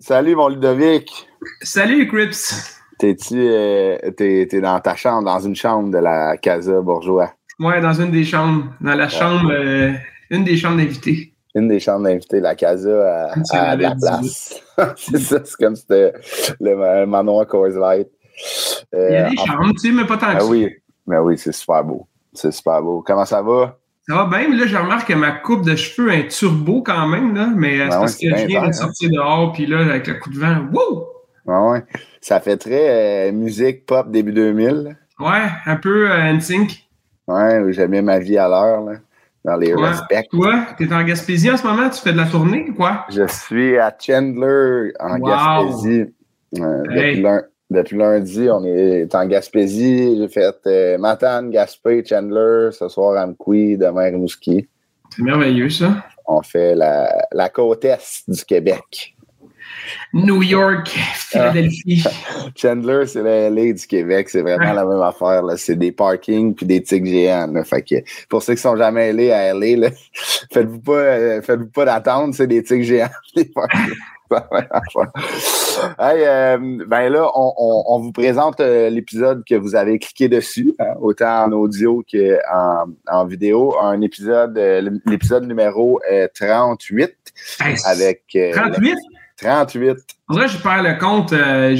Salut, mon Ludovic. Salut, Crips. T'es-tu euh, t'es, dans ta chambre, dans une chambre de la Casa Bourgeois? Ouais, dans une des chambres. Dans la chambre, euh, une des chambres d'invités. Une des chambres d'invités, la Casa à, la place. c'est ça, c'est comme c'était le, manoir Coors Light. Euh, Il y a des chambres, tu sais, mais pas tant que ah, Oui, mais oui, c'est super beau. C'est super beau. Comment ça va? Ça va bien, mais là, je remarque que ma coupe de cheveux est turbo quand même, là, mais c'est ben parce que je viens de sortir dehors, puis là, avec le coup de vent, wouh! Ouais. Ça fait très euh, musique pop début 2000. Ouais, un peu euh, NSYNC. Ouais, j'aime bien ma vie à l'heure, là, dans les ouais. respects. Toi, t'es en Gaspésie en ce moment? Tu fais de la tournée ou quoi? Je suis à Chandler, en Gaspésie. depuis, depuis, lundi, on est en Gaspésie. J'ai fait euh, Matane, Gaspé, Chandler, ce soir à Mkoui, demain Rimouski. C'est merveilleux, ça. On fait la, la côte est du Québec. New York, Philadelphie. Chandler, c'est la LA du Québec. C'est vraiment la même affaire. C'est des parkings puis des tics géants. Fait que pour ceux qui sont jamais allés à LA, faites-vous pas, euh, faites pas d'attente. C'est des tics géants. Des parkings. hey, euh, ben là, on, on, vous présente euh, l'épisode que vous avez cliqué dessus, hein, autant en audio qu'en en vidéo. Un épisode, l'épisode numéro 38 avec 38? 38. En vrai, je perds le compte. Euh,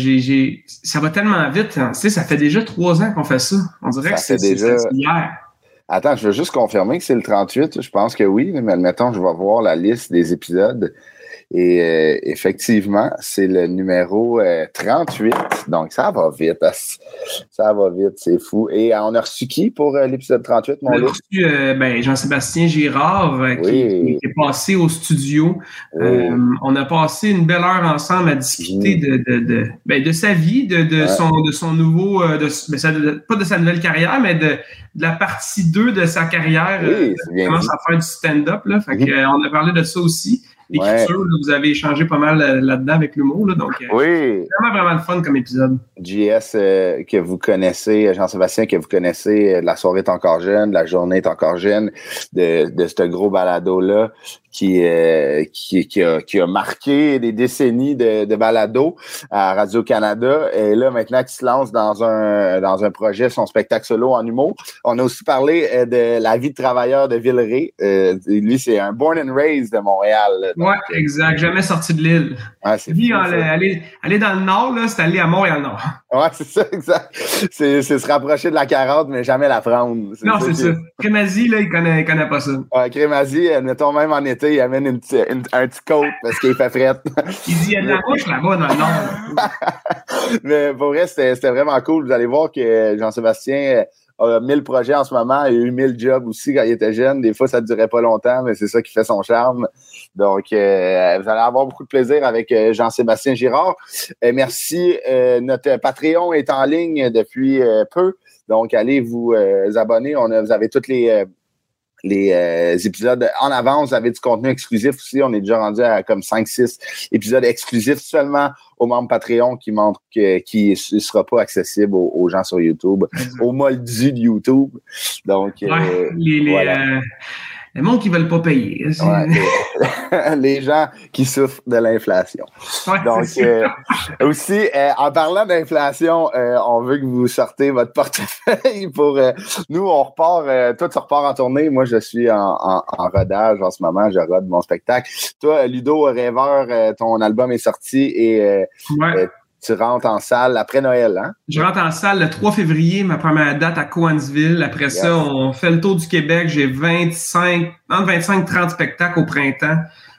ça va tellement vite. Hein. Tu sais, ça fait déjà trois ans qu'on fait ça. On dirait que c'est déjà... hier. Attends, je veux juste confirmer que c'est le 38. Je pense que oui, mais admettons, je vais voir la liste des épisodes. Et euh, effectivement, c'est le numéro 38. Euh, Donc, ça va vite. Ça va vite, c'est fou. Et euh, on a reçu qui pour l'épisode 38, mon On a reçu ben, Jean-Sébastien Girard qui, est passé au studio. on a passé une belle heure ensemble à discuter de, de, de, ben, de, sa vie, de, de, son, de son nouveau, de, pas de sa nouvelle carrière, mais de, la partie 2 de sa carrière. Oui, il commence à faire du stand-up. On a parlé de ça aussi l'écriture. Vous avez échangé pas mal euh, là-dedans avec l'humour. Là, donc, euh, oui. vraiment, vraiment le fun comme épisode. JS, euh, que vous connaissez, Jean-Sébastien, que vous connaissez, la soirée est encore jeune, la journée est encore jeune, de, de ce gros balado-là qui, qui, qui, a, qui a marqué des décennies de, de balado à Radio-Canada. Et là, maintenant qu'il se lance dans un, dans un projet, son spectacle solo en humour. On a aussi parlé de la vie de travailleur de Villeray. lui, c'est un born and raised de Montréal. Oui, exact. Jamais sorti de l'île. Ah, c'est aller, aller, dans le nord, c'est aller à Montréal-Nord. Oui, c'est ça, exact. C'est se rapprocher de la carotte, mais jamais la prendre. Non, c'est ça. Crémazie, là, il connaît, connaît pas ça. Ouais, Crémazie, mettons même en été, il amène une, un petit coat parce qu'il fait fret. il dit, il y a de la roche là-bas dans le nord. mais pour vrai, c'était vraiment cool. Vous allez voir que Jean-Sébastien a 1000 projets en ce moment. Il a eu 1000 jobs aussi quand il était jeune. Des fois, ça ne durait pas longtemps, mais c'est ça qui fait son charme. Donc, euh, vous allez avoir beaucoup de plaisir avec euh, Jean-Sébastien Girard. Euh, merci. notre Patreon est en ligne depuis peu. Donc, allez vous abonner. On a, vous avez toutes les les épisodes en avance. Vous avez du contenu exclusif aussi. On est déjà rendu à comme 5-6 épisodes exclusifs seulement aux membres Patreon qui montrent que, qui ne sera pas accessible aux, gens sur YouTube, au moldu de YouTube. Donc, voilà le monde qui ne veulent pas payer. les, gens qui souffrent de l'inflation. Donc, euh, aussi, euh, en parlant d'inflation, euh, on veut que vous sortez votre portefeuille pour. nous, on repart. toi, tu repars en tournée. Moi, je suis en, rodage en ce moment. Je rode mon spectacle. Toi, Ludo Rêveur, ton album est sorti et tu rentres en salle après Noël, hein? Je rentre en salle le 3 février, ma première date à Coansville. Après ça, on fait le tour du Québec. J'ai 25, entre 25 30 spectacles au printemps,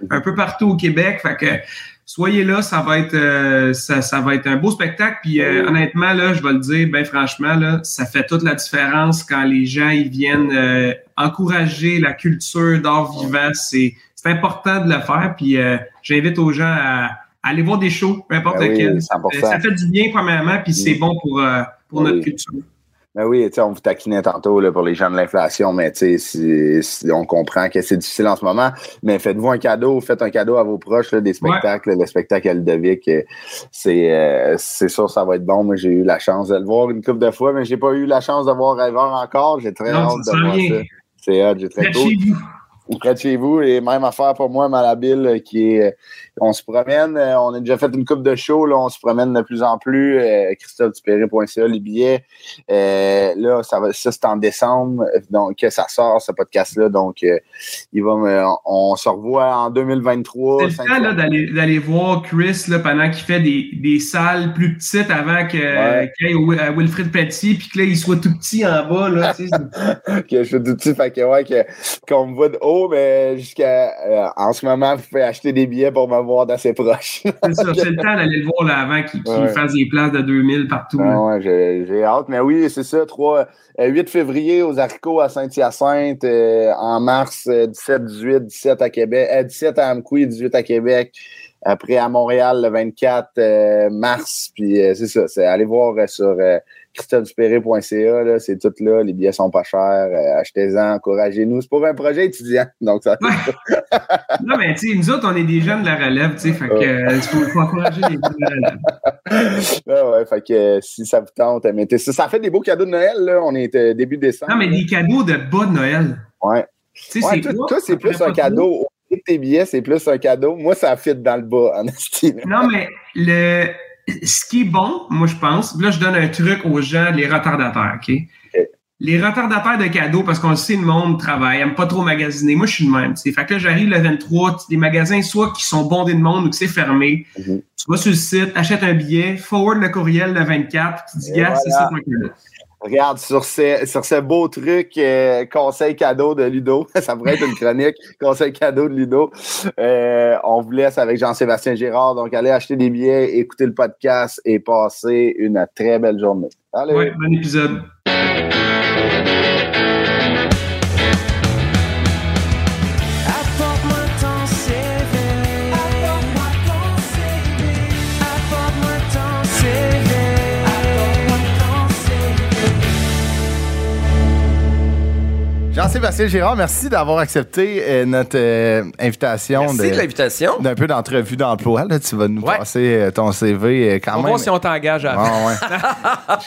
un peu partout au Québec. Fait que soyez là, ça va être euh, ça, va être un beau spectacle. Puis euh, honnêtement, là, je vais le dire, ben franchement, là, ça fait toute la différence quand les gens ils viennent euh, encourager la culture d'art vivant. C'est important de le faire. Puis j'invite aux gens à Allez voir des shows, peu importe ben lequel. Ça fait du bien, premièrement, puis c'est bon pour, euh, pour ben notre culture. Ben oui, on vous taquinait tantôt là, pour les gens de l'inflation, mais on comprend que c'est difficile en ce moment. Mais faites-vous un cadeau, faites un cadeau à vos proches, là, des spectacles. Le spectacle à Ludovic, euh, c'est euh, c'est sûr ça va être bon. Moi, j'ai eu la chance de le voir une couple de fois, mais j'ai pas eu la chance de voir Rêveur encore. J'ai très hâte de voir ça. C'est hâte, j'ai très hâte. Près de chez vous. Et même affaire pour moi, Malabille, euh, qui est. On se promène, euh, on a déjà fait une coupe de show, là, on se promène de plus en plus. Euh, ChristopheDupéré.ca, les billets. Euh, là, ça, va, ça c'est en décembre, donc que ça sort, ce podcast-là. Donc, il va on, se revoit en 2023. C'est le temps d'aller, voir Chris là, pendant qu'il fait des, des salles plus petites avant que, ouais. qu'il y ait Wilfred Petit, puis que là, il soit tout petit en bas. Là, tu sais, que je suis tout petit, fait que ouais, qu'on me voit de haut, mais jusqu'à euh, en ce moment, vous pouvez acheter des billets pour me voir d'assez proche. c'est ça, c'est le temps d'aller le voir là avant qu'il, qu'il fasse des places de 2000 partout. Ouais, ouais j'ai, j'ai, hâte. Mais oui, c'est ça, 3, 8 euh, février aux Haricots à Saint-Hyacinthe, euh, en mars 17, 18, 17 à Québec, 17 à Amqui, 18 à Québec. Après à Montréal le 24 mars, puis c'est ça, c'est aller voir sur christopheduperré.ca, c'est tout là, les billets sont pas chers, euh, achetez-en, encouragez-nous. C'est pour un projet étudiant, donc ça. non, mais tu sais, nous autres, on est des jeunes de la relève, tu sais, fait que il euh, faut, encourager les jeunes de la relève. ouais, ouais, fait que euh, si ça vous tente, mettez ça. Ça fait des beaux cadeaux de Noël, là, on est début décembre. Non, mais des cadeaux de bas de Noël. Ouais. Tu sais, toi, c'est plus un cadeau. Tes billets, c'est plus un cadeau. Moi, ça fit dans le bas, en estime. Non, mais le ce qui est bon, moi, je pense, là, je donne un truc aux gens, les retardataires, OK? Les retardataires de cadeaux, parce qu'on sait, le monde travaille, aime pas trop magasiner. Moi, je suis le même. Fait que là, j'arrive le 23, des magasins, soit qui sont bondés de monde ou que c'est fermé. Mm-hmm. Tu vas sur le site, achètes un billet, forward le courriel le 24, puis tu dis, gars, c'est ça. Regarde, sur ces, sur ce beau truc, euh, conseil cadeau de Ludo, ça pourrait être une chronique, conseil cadeau de Ludo. Euh, on vous laisse avec Jean-Sébastien Girard. Donc, allez acheter des billets, écouter le podcast et passer une très belle journée. Allez. Oui, bon épisode. Jean-Sébastien Girard, merci d'avoir accepté euh, notre euh, invitation. Merci de, l'invitation. D'un peu d'entrevue d'emploi. Là. Tu vas nous passer euh, ton CV quand on même. On si on t'engage à ouais.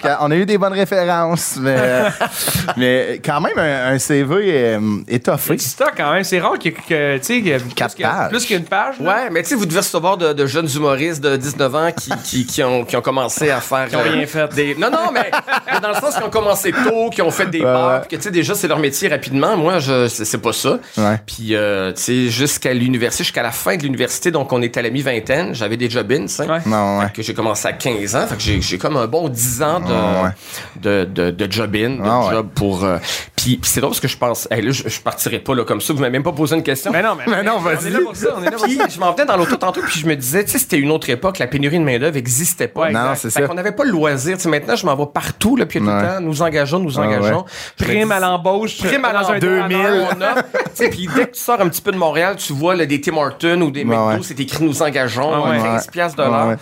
On a eu des bonnes références, mais, mais quand même, un, CV étoffé. C'est ça, quand même. C'est rare qu'il y ait Quatre pages. plus qu'une page. Ouais, mais tu sais, vous devez recevoir de, de, jeunes humoristes de 19 ans qui, qui, qui, ont, qui ont commencé à faire. Qui ont rien fait. Des... Non, non, mais, dans le sens qu'ils ont commencé tôt, qui ont fait des bars, que tu sais, déjà, c'est leur métier rapidement moi, je c'est pas ça. Puis, euh, tu sais, jusqu'à l'université, jusqu'à la fin de l'université, donc on était à la mi-vingtaine, j'avais des job-ins, ouais. que j'ai commencé à 15 ans. Fait que j'ai comme un bon 10 ans de, de, de, job-in, de job pour... Euh, puis, c'est drôle parce que je pense, là, je, je, partirais pas là comme ça. Vous m'avez même pas posé une question. Mais non, mais, non, vas-y. On est là pour ça. On est là pour ça. je m'en venais dans l'auto tantôt, puis je me disais, tu sais, c'était une autre époque. La pénurie de main d'œuvre existait pas. non, c'est ça. On n'avait pas le loisir. Tu sais, maintenant, je m'en vais partout, là, puis tout le temps, nous engageons, nous engageons. Prime à l'embauche. Prime à l'embauche. 2000. Puis dès que tu sors un petit peu de Montréal, tu vois là, des Tim Hortons ou des McDo, c'est écrit nous engageons, 15 piastres de l'heure.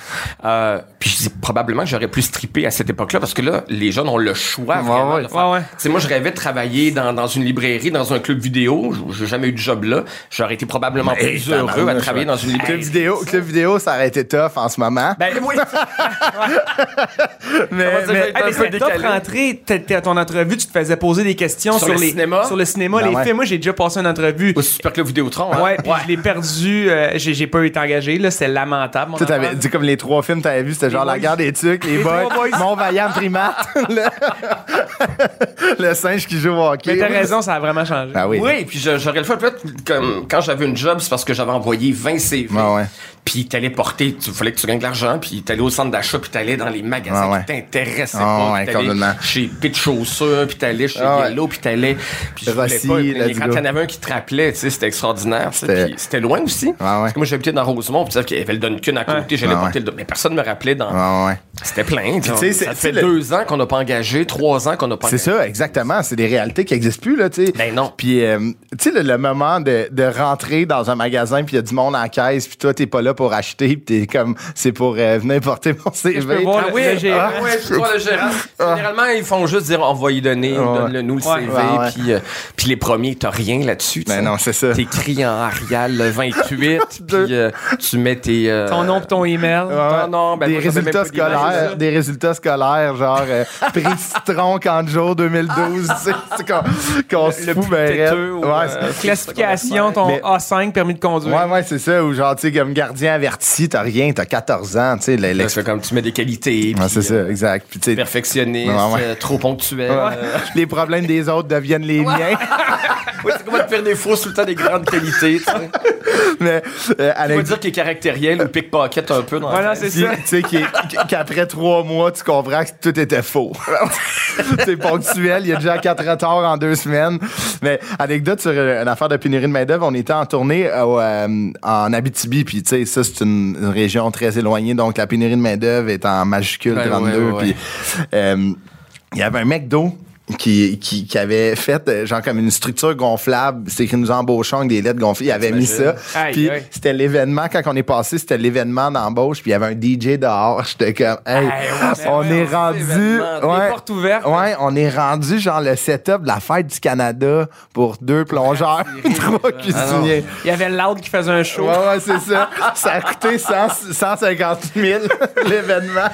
Euh, puis probablement que j'aurais pu stripper à cette époque-là parce que là, les jeunes ont le choix vraiment de faire. moi, je rêvais de travailler dans, dans une librairie, dans un club vidéo. J'ai jamais eu de job là. J'aurais été probablement plus heureux à travailler dans une librairie. Club vidéo, club vidéo, ça aurait été tough en ce moment. Ben oui. mais, mais, mais c'est top rentrer à ton entrevue, tu te faisais poser des questions sur, le les cinéma? sur le cinéma, ben les films. Moi, j'ai déjà passé une entrevue. Au Super Club Vidéotron. Hein? Ouais, puis je l'ai perdu. Euh, j'ai pas été engagé là, c'est lamentable. Tu avais dit comme les trois films que t'avais vu, c'était genre La Guerre des Tucs, Les, Boys, Mon Vaillant Primate, le... singe qui joue au hockey. Mais t'as raison, ça a vraiment changé. Ah oui. Oui, puis j'aurais le fait peut-être comme quand j'avais une job, c'est parce que j'avais envoyé 20 CV. Ah ouais puis t'allais porter, il fallait que tu gagnes de l'argent, puis t'allais au centre d'achat, puis t'allais dans les magasins ah ouais. qui t'intéressaient ah pas, ouais, t'allais chez Pitch Chaussures, puis t'allais chez ah Yellow, puis t'allais... Puis pas, quand t'en avais un qui te rappelait, tu sais, c'était extraordinaire, c'était loin aussi, ah parce que moi j'habitais dans Rosemont, puis qu'il y avait le Duncan à côté, j'allais porter le... Mais personne me rappelait dans... C'était plein, tu ça fait deux ans qu'on n'a pas engagé, trois ans qu'on n'a pas C'est ça, exactement, c'est des réalités qui n'existent plus, là, tu sais. Ben non. Puis, euh, tu sais, le, moment de, de rentrer dans un magasin, puis il y a du monde en caisse, puis toi, t'es pas là là pour acheter, puis t'es comme, c'est pour euh, venir porter mon CV. Je peux voir Ah le, oui, le gérant. ah, ouais, je vois le gérant. Généralement, ils font juste dire on va y donner, Ouais. donne-le nous le Ouais. CV, Ouais, ouais. puis euh, puis les premiers, t'as rien là-dessus. Ben non, c'est ça. T'écris en Arial le 28, puis euh, tu mets tes... euh, Ton nom et ton email. Ouais, Non, non, ben des moi, résultats scolaires, des résultats scolaires, genre euh, prix citron camp de jour 2012, tu sais, c'est qu'on qu'on se le fout plus ben Classification, ton Mais- A5, permis de conduire. Ouais, ouais, c'est ça. Ou genre, tu sais, comme gardien averti, t'as rien, t'as 14 ans, tu sais. c'est comme tu mets des qualités, c'est euh, ça, exact. Puis, tu perfectionniste, Ouais, ouais. euh, trop ponctuel. ouais, euh, les problèmes des autres deviennent les miens. ouais, c'est comment te faire des fausses tout le temps des grandes qualités, tu sais. Mais, euh, On va avec- dire qu'il est caractériel ou pickpocket un peu dans Voilà, c'est ça. tu sais, qu'après trois mois, tu comprends que tout était faux. c'est ponctuel, il y a déjà quatre retards en deux semaines. Mais anecdote sur euh, une affaire de pénurie de main-d'œuvre, on était en tournée au, euh, en Abitibi, puis tu sais, ça, c'est une, une région très éloignée, donc la pénurie de main-d'œuvre est en majuscule Ben, 32. ouais, ouais, ouais. Puis euh, il y avait un McDo qui, qui, qui avait fait euh, genre comme une structure gonflable. C'était écrit nous embauchons avec des lettres gonflées. Il avait mis ça. Aïe, Puis aïe. c'était l'événement, quand on est passé, c'était l'événement d'embauche. Puis il y avait un DJ dehors. J'étais comme, hey, ouais, on est rendu. Ouais, portes ouvertes. ouais, on est rendu genre le setup de la fête du Canada pour deux plongeurs, trois cuisiniers. Il y avait Loud qui faisait un show. Ouais, ouais, c'est ça. Ça a coûté 100 150 000 l'événement.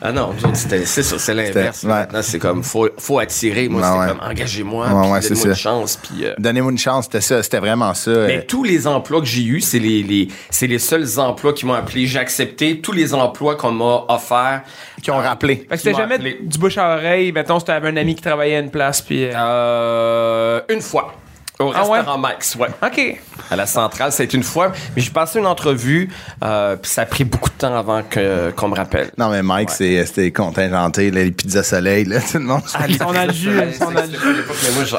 Ah non, c'est ça, c'est l'inverse. C'était- ouais. Maintenant, c'est comme, faut, faut attirer. Moi, ouais. comme, engagez-moi, puis donnez-moi une chance, puis... euh, Donnez-moi une chance, c'était ça, c'était vraiment ça. Mais Euh, tous les emplois que j'ai eus, c'est les, les, c'est les seuls emplois qui m'ont appelé. J'ai accepté tous les emplois qu'on m'a offerts. qui ont rappelé. Fait que c'était jamais appelé. du bouche à oreille. Mettons, si t'avais un ami qui travaillait à une place, puis... euh, Euh, une fois. Au Ah ouais? restaurant Max, ouais. OK. À la centrale, c'est une fois. Mais j'ai passé une entrevue, euh, puis ça a pris beaucoup de temps avant que, qu'on me rappelle. Non, mais Mike, c'est- c'était contingenté, là, les pizzas soleil, là, tout le monde. Ils sont dans le jus.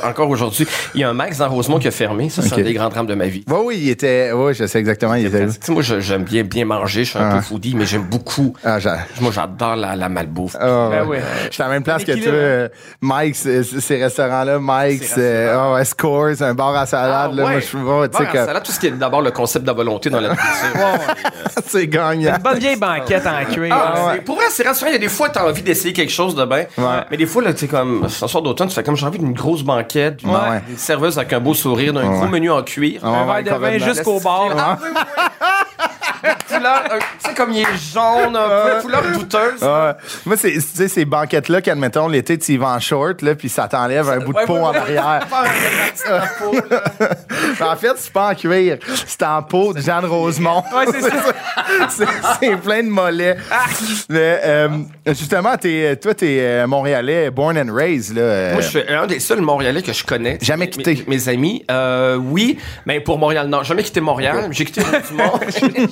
Encore aujourd'hui, il y a un Max dans Rosemont qui a fermé. Ça, c'est un des grands drames de ma vie. Oui, oui, il était. Oui, je sais exactement, il était. Tu sais, moi, je- j'aime bien, bien manger. Je suis un Ah. peu foodie, mais j'aime beaucoup. Ah. Moi, j'adore la, la malbouffe. Ah, Ben ouais. oui. J'étais à la même place que toi, euh, Mike, ces restaurants-là, Mike, ah ouais, Scores, un bar à salade, Ah, là, ouais. moi, je ça a tout ce qui est d'abord le concept de la volonté dans la nourriture. c'est gagnant. Une bonne vieille banquette en cuir. Ah, ouais. c'est- Pour vrai, c'est rassurant. Il y a des fois, t'as envie d'essayer quelque chose de bien. Ouais. Mais des fois, là, tu sais, comme, ce soir d'automne, tu fais comme j'ai envie d'une grosse banquette, d'une Ouais. d'une serveuse avec un beau sourire, d'un gros menu en cuir. Ah, un verre de vin jusqu'au bord. Ah, oui, oui, oui. Couleur, un- tu sais, comme il est jaune, un peu, couleur douteuse. Ouais. Moi, c'est, tu sais, ces banquettes-là, qu'admettons, l'été, tu y vas en short, là, puis ça t'enlève un bout de Ouais, peau ouais, en arrière. Peau, en fait, c'est pas en cuir, c'est en peau de Jeanne Rosemont. Ouais, c'est ça. c'est, c'est plein de mollets. Mais, euh, justement, t'es, toi, t'es euh, Montréalais, born and raised, là. euh, Moi, je suis un des seuls Montréalais que je connais. Jamais quitté. Mes, mes amis, euh, oui, mais pour Montréal, non. Jamais quitté Montréal. J'ai quitté Rosemont.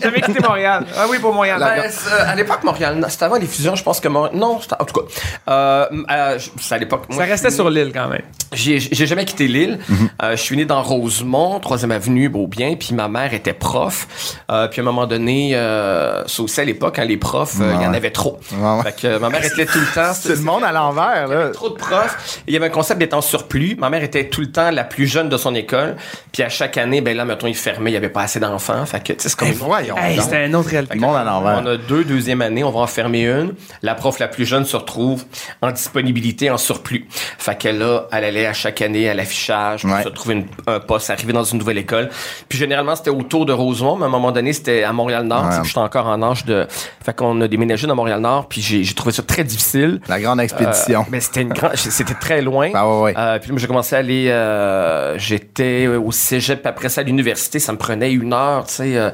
J'avais quitté Montréal. Ah oui, pour Montréal. La- Ben, c'est- à l'époque, Montréal, c'était avant les fusions, je pense que Montréal. Non, c'était- en tout cas. Euh, euh, c'est à l'époque. Ça je restait suis sur l'île quand même. J'ai jamais quitté l'île. Euh, je suis né dans Rosemont, 3e avenue, Beaubien, puis ma mère était prof. Euh, puis à un moment donné, euh, ça aussi à l'époque, hein, les profs, euh, il y en avait trop. Ouais. Fait que euh, ma mère était tout le temps. c'est le monde à l'envers, là. trop de profs. Il y avait un concept d'être en surplus. Ma mère était tout le temps la plus jeune de son école. Puis à chaque année, ben là, mettons, il fermait, il y avait pas assez d'enfants. Fait que, tu sais, c'est comme Eh, autre voyons Hey, donc. c'était un autre réalité. Le monde à l'envers. on a deux deuxième année, on va en fermer une. La prof la plus jeune se retrouve en disponibilité, en surplus. Fait que là, elle allait à chaque année à l'affichage pour Ouais. se trouver une- un poste, arriver dans une nouvelle école. Puis généralement, c'était autour de Rosemont, mais à un moment donné, c'était à Montréal-Nord. Ouais. Tu sais, J'étais encore en âge de... Fait qu'on a déménagé dans Montréal-Nord, puis j'ai trouvé ça très difficile. La grande expédition. Euh, mais c'était une grande, c'était très loin. Ah ouais, ouais. Euh, puis moi, j'ai commencé à aller, euh, j'étais au cégep, après ça à l'université, ça me prenait une heure, tu sais. euh,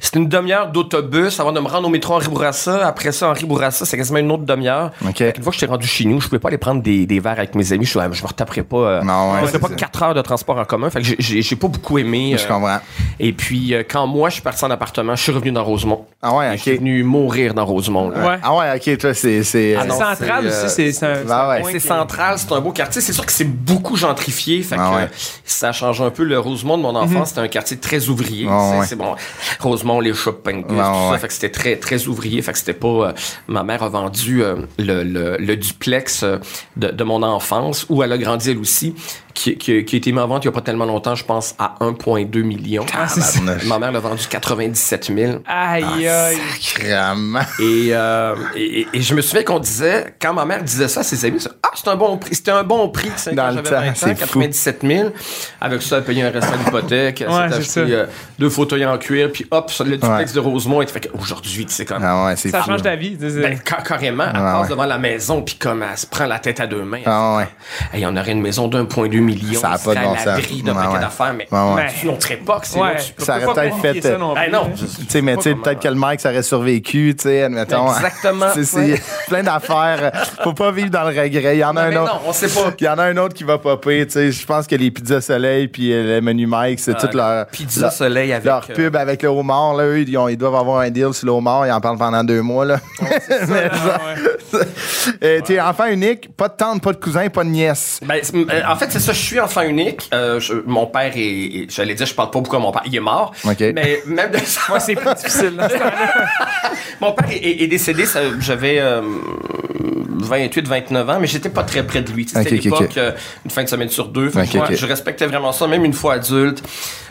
c'était une demi-heure d'autobus avant de me rendre au métro Henri Bourassa. Après ça, Henri Bourassa, c'est quasiment une autre demi-heure. OK. Qu'une fois que j'étais rendu chez nous, je pouvais pas aller prendre des, des verres avec mes amis. Je, suis, je me retaperais pas. Euh, Non, ouais, je pas ça. quatre heures de transport en commun. Fait que j'ai- pas beaucoup aimé. Je euh, comprends. et puis, euh, quand moi, je suis parti en appartement, je suis revenu dans Rosemont. Ah ouais, Je suis ok. venu mourir dans Rosemont. Ouais. Ah ouais, ok, toi, c'est. c'est Ah non, central c'est, euh, aussi, c'est c'est un. bah ouais. C'est central, c'est un beau quartier. C'est sûr que c'est beaucoup gentrifié. Fait Ah que ouais. ça change un peu le Rosemont de mon enfance. C'était un quartier très ouvrier. C'est bon. Rosemont, les shopping, tout Ah ça. ouais. Fait que c'était très, très ouvrier. Fait que c'était pas. euh, ma mère a vendu euh, le, le, le duplex euh, de, de mon enfance où elle a grandi elle aussi, qui, qui, qui a été mis en vente il n'y a pas tellement longtemps, je pense, à 1,2 million. Ah, c'est ça. Ma mère l'a vendu 97 000. Aïe, aïe. Sacrément. Et, euh, et, et je me souviens qu'on disait, quand ma mère disait ça à ses amis, ah, c'est un bon prix. C'était un bon prix. c'est Dans quand le temps, 20 ans, c'est fou. 97 000. Avec ça, elle payait un restant d'hypothèque. Elle Ouais, s'est c'est acheté ça. euh, deux fauteuils en cuir, puis hop, ça, le duplex Ouais. de Rosemont. Et fait qu'aujourd'hui, tu sais, comme. Ah ouais, Ça fou. change ta vie. Ben, ca- carrément, elle Ouais, passe devant la maison, puis comme elle se prend la tête à deux mains. Ah ouais. Hey, on aurait une maison d'un.2 Ça a on pas de bon à sens. d'un Ouais, paquet ouais. d'affaires, mais Ouais, ouais. c'est notre époque, c'est Ouais. tu peux Ça Tu aurait peut-être fait, ça euh, non Ben plus, non, Tu sais, mais tu sais, peut-être que le Mike, ça aurait survécu, tu sais, admettons. Exactement, C'est- plein d'affaires. Faut pas vivre dans le regret. Il y en a un autre. non, on sait pas. Il y en a un autre qui va popper, tu sais. Je pense que les pizzas soleil puis euh, le menu Mike, c'est tout leur. Pizza Soleil avec. Leur euh, pub avec le homard, là, eux, ils, doivent avoir un deal sur le homard, ils en parlent pendant deux mois, là. Ah. Euh, Tu es enfant unique, pas de tante, pas de cousin, pas de nièce. Ben, euh, en fait, c'est ça, je suis enfant unique. Euh, je- mon père est, j'allais dire, je parle pas beaucoup à mon père, il est mort. OK. Mais même de ça, Ouais, c'est plus difficile. là. mon père est, décédé, ça- j'avais euh, 28, 29 ans, mais j'étais pas très près de lui. C'était OK, OK, l'époque, euh, une fin de semaine sur deux. Je respectais vraiment ça, même une fois adulte.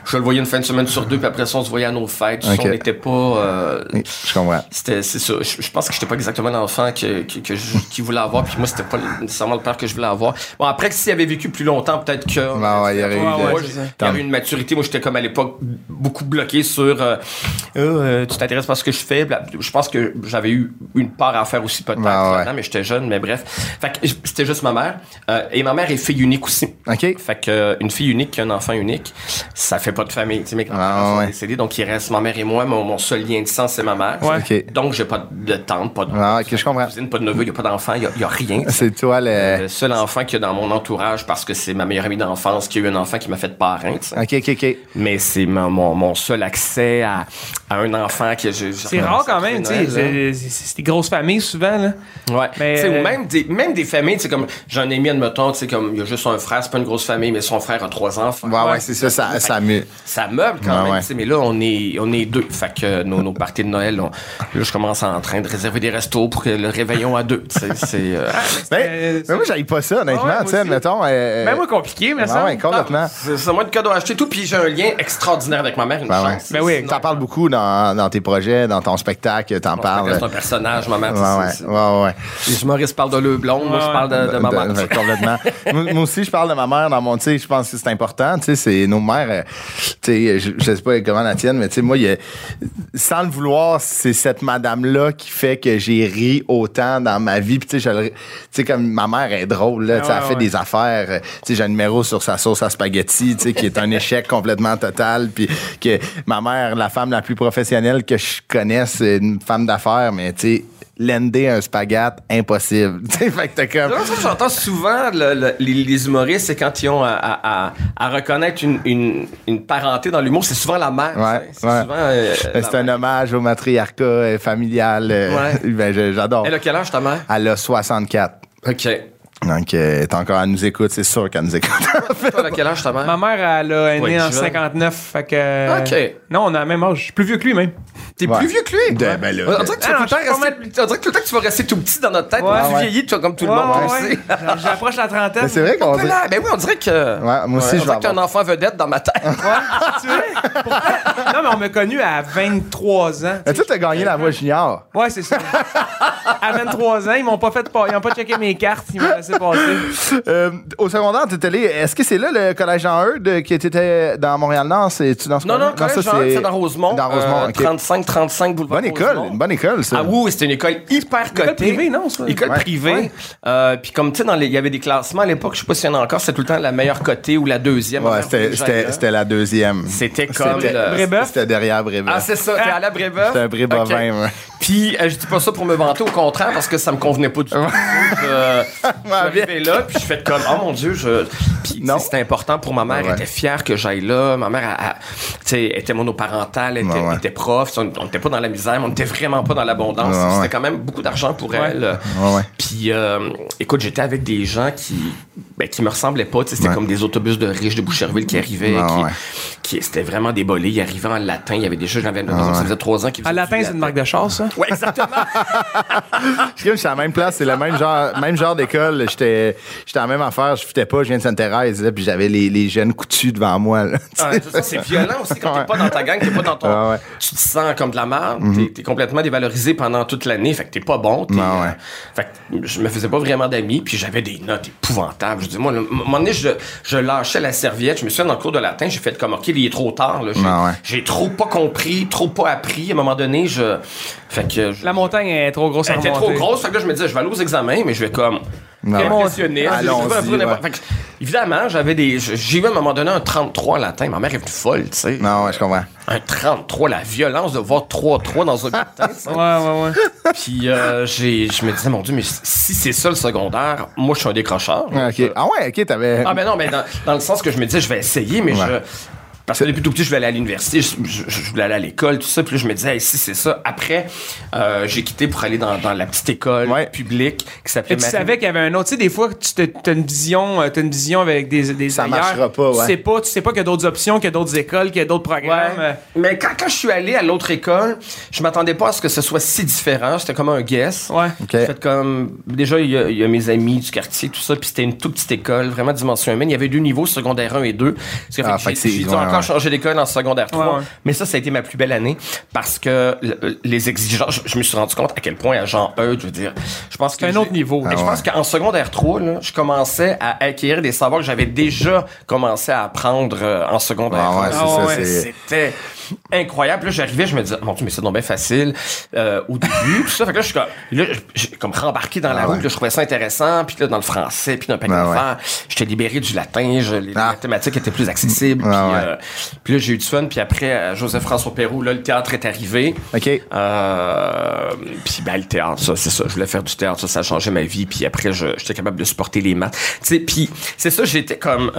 Je le voyais une fin de semaine sur deux, puis après ça, on se voyait à nos fêtes. On n'était pas... euh, Je comprends. C'était, c'est ça. Je, je pense que j'étais pas exactement l'enfant que, que, que je- qui voulait avoir, puis moi, c'était pas nécessairement le père que je voulais avoir. Bon, après, s'il avait vécu plus longtemps, peut-être que. Ouais, il y aurait eu avait une maturité. Moi, j'étais comme à l'époque beaucoup bloqué sur euh, Euh, euh, tu t'intéresses pas à ce que je fais. Je pense que j'avais eu une part à faire aussi peut-être ouais. là-dedans, mais j'étais jeune, mais bref. Fait que c'était juste ma mère. Euh, et ma mère est fille unique aussi. OK. Fait que euh, une fille unique qui a un enfant unique, ça fait pas de famille. Tu sais, mes grands-parents Ah, sont ouais. décédés, donc il reste ma mère et moi. Mon, mon seul lien de sang, c'est ma mère. Ouais. OK. Donc j'ai pas de tante, pas de Ah, je comprends. cousine, pas de neveu, il y a pas d'enfant, il y a, rien. C'est toi le. Le seul enfant qu'il y a dans mon entourage, parce que c'est ma meilleure amie d'enfance qui a eu un enfant qui m'a fait parrain. tu sais. OK, OK, OK. Mais c'est mon, mon, mon seul accès à, à un enfant que j'ai. C'est rare quand même, tu sais. c'est- des grosses familles souvent, là. Ouais. Mais, Tu sais, euh, ou même des, même des familles, tu sais, comme j'en ai mis, admettons, tu sais, comme il y a juste un frère, c'est pas une grosse famille, mais son frère a trois enfants. Ouais, ouais, c'est ça, ça, ça. Ça meuble quand Ouais, même, ouais. mais là, on est, on est deux. Fait que nos, nos parties de Noël, on- là, je commence en train de réserver des restos pour que le réveillon à deux. c'est. euh, Ben, Euh, mais moi, j'aille pas ça, honnêtement. Ah ouais, moi admettons. euh, Ben, moi, compliqué, mais ah ça. ouais, complètement. c'est cadeaux à acheter tout, puis j'ai un lien extraordinaire avec ma mère, une Ben ouais. chance. Ben oui. T'en parles beaucoup dans, dans tes projets, dans ton spectacle, t'en parles. C'est un personnage, ma mère. Ouais, ouais, c'est- ouais, ouais. Les humoristes parlent de le blonde, moi, je parle de, de ma mère. complètement. moi, moi aussi, je parle de ma mère dans mon, tu sais, je pense que c'est important, tu sais, c'est nos mères, euh, sais, je, je sais pas comment la tienne, mais tu sais, moi, il a- sans le vouloir, c'est cette madame-là qui fait que j'ai ri autant dans ma vie, puis tu sais, comme ma mère est drôle, là, Ouais, elle fait ouais. des affaires, euh, tu sais, j'ai un numéro sur sa sauce à spaghetti, tu sais, qui est un échec complètement total, puis que ma mère, la femme la plus professionnelle que je connaisse, c'est une femme d'affaires, mais tu sais, lender un spaghette, impossible. Tu sais, fait que t'as comme... C'est ça que j'entends souvent le- le- les, les humoristes, c'est quand ils ont à, à- à- à reconnaître une, une- une parenté dans l'humour, c'est souvent la mère. Ouais, tu sais. c'est ouais. souvent. euh, la C'est un mère. hommage au matriarcat euh, familial. euh, Ouais. ben, j'adore. Elle a quel âge ta mère? Elle a 64. Ok. Donc, euh, elle est encore, elle nous écoute, c'est sûr qu'elle nous écoute. Toi, quel âge ta mère? Ma mère, elle a Ouais, né en jeune. 59, fait que... Ok. Non, on a le même âge. Je suis plus vieux que lui, même. T'es Ouais. plus vieux que lui? Ben on, dirait que tu vas tout le temps on que tout le temps que tu vas rester tout petit dans notre tête. Ouais, tu ouais. vieillis, toi, comme tout le monde. tu. J'approche la trentaine. C'est vrai qu'on dit. Là, Ben oui, on dirait que. Ouais, moi aussi, on je dirait vais que t'es un enfant vedette dans ma tête. Tu non, mais on m'a connu à 23 ans. Mais toi, t'as gagné la voix junior. Ouais, c'est ça. à 23 ans, ils m'ont pas fait pas, ils ont pas checké mes cartes, ils m'ont laissé passer. Euh, au secondaire, t'étais allé. Est-ce que c'est là le collège Jean-Eudes qui était dans Montréal-Nord? C'est-tu dans ce Non, non, collège Jean, c'est dans Rosemont. Dans Rosemont, euh, ok. 35, 35 boulevard Bonne école, Rosemont. une bonne école, ça. Ah oui, c'était une école hyper cotée. École privée, non, ça? École Ouais. privée. Ouais. Euh, puis comme tu sais, dans les- il y avait des classements à l'époque, je sais pas s'il y en a encore, c'était tout le temps la meilleure cotée ou la deuxième. Ouais, Alors, c'était- la deuxième. C'était comme C'était- le- Brébeuf? C'était derrière Brébeuf. Ah, c'est ça, t'es allé à Brébeuf? C'était un brie Ok. Puis euh, je dis pas ça pour me vanter, au contraire, parce que ça me convenait pas du tout. Arrivé là, puis je fais comme, oh mon Dieu, je. Puis c'était important pour ma mère, Ouais. elle était fière que j'aille là. Ma mère, elle, elle, tu sais, elle était monoparentale, elle était, Ouais, ouais. elle était prof, on on n'était pas dans la misère, mais on n'était vraiment pas dans l'abondance. C'était quand même beaucoup d'argent pour elle. Puis, euh, écoute, j'étais avec des gens qui, ben, qui me ressemblaient pas. C'était Ouais. comme des autobus de riches de Boucherville qui arrivaient. Ouais, qui, qui- c'était vraiment des bolés. Ils arrivaient en latin. Il y avait des gens, j'avais, ça ouais. faisait trois ans qu'ils À faisaient latin, c'est une marque de chasse, ça? Ouais, exactement. je suis à la même place, c'est le même genre, même genre d'école. J'étais, j'étais en même affaire, je fitais pas, je viens de Sainte-Thérèse, puis j'avais les, les jeunes coutus devant moi. Là, ah, ça, c'est violent aussi quand t'es pas dans ta gang, t'es pas dans ton. Ah, tu te sens comme de la merde, mm-hmm. t'es, complètement dévalorisé pendant toute l'année, fait que t'es pas bon. T'es, ah, euh, fait que je me faisais pas vraiment d'amis, puis j'avais des notes épouvantables. Je dis, moi, à un moment donné, je, je lâchais la serviette, je me suis dans le cours de latin, j'ai fait comme, OK, il est trop tard. J'ai, j'ai trop pas compris, trop pas appris. À un moment donné, je. Fait que. La montagne est trop grosse Elle était trop grosse, fait que là, je me disais, je vais aller aux examens, mais je vais comme. impressionner. Évidemment, j'avais des. J'ai eu à un moment donné un 33 latin. Ma mère est venue folle, tu sais. Non, ouais, je comprends. Un 33, la violence de voir 3-3 dans un latin. ouais, ouais, ouais. Puis euh, je me disais, mon Dieu, mais si c'est ça le secondaire, moi, je suis un décrocheur. Ah, ah ouais, ok, t'avais. Ah, ben non, mais dans, dans, le sens que je me disais, je vais essayer, mais je parce que depuis tout petit, je voulais aller à l'université, je, voulais aller à l'école, tout ça. Puis là, je me disais, si c'est ça. Après, euh, j'ai quitté pour aller dans, la petite école publique qui s'appelait. Tu savais qu'il y avait un autre. Tu sais, des fois, tu as une vision, euh, as une vision avec des, des Ça marchera pas, ouais. Tu sais pas, tu sais pas qu'il y a d'autres options, qu'il y a d'autres écoles, qu'il y a d'autres programmes. Euh. Mais quand, quand je suis allé à l'autre école, je m'attendais pas à ce que ce soit si différent. C'était comme un guess. Ouais. Fait comme déjà, il y, a mes amis du quartier, tout ça. Puis c'était une toute petite école, vraiment dimension humaine. Il y avait deux niveaux, secondaire 1 et 2. Ah, j'ai encore changé d'école en secondaire 3. Mais ça, ça a été ma plus belle année parce que les exigences, je, me suis rendu compte à quel point à Jean E, je veux dire, je pense que. C'est un autre niveau. je pense qu'en secondaire 3, là, je commençais à acquérir des savoirs que j'avais déjà commencé à apprendre euh, en secondaire. Ah, C'était incroyable. Là, j'arrivais, je me disais, mon Dieu, mais c'est donc bien facile euh, au début. tout ça, fait que là, je suis comme, là, j'ai comme rembarqué dans la ah route. Là, je trouvais ça intéressant. Puis là, dans le français, puis dans le paquet ah j'étais libéré du latin. Je, les ah. mathématiques étaient plus accessibles. puis, euh, puis là, j'ai eu du fun. Puis après, Joseph-François Perrault, là, le théâtre est arrivé. OK. Euh, puis ben, le théâtre, ça, c'est ça. Je voulais faire du théâtre. Ça, ça a changé ma vie. Puis après, j'étais capable de supporter les maths. Tu sais, puis c'est ça, j'étais comme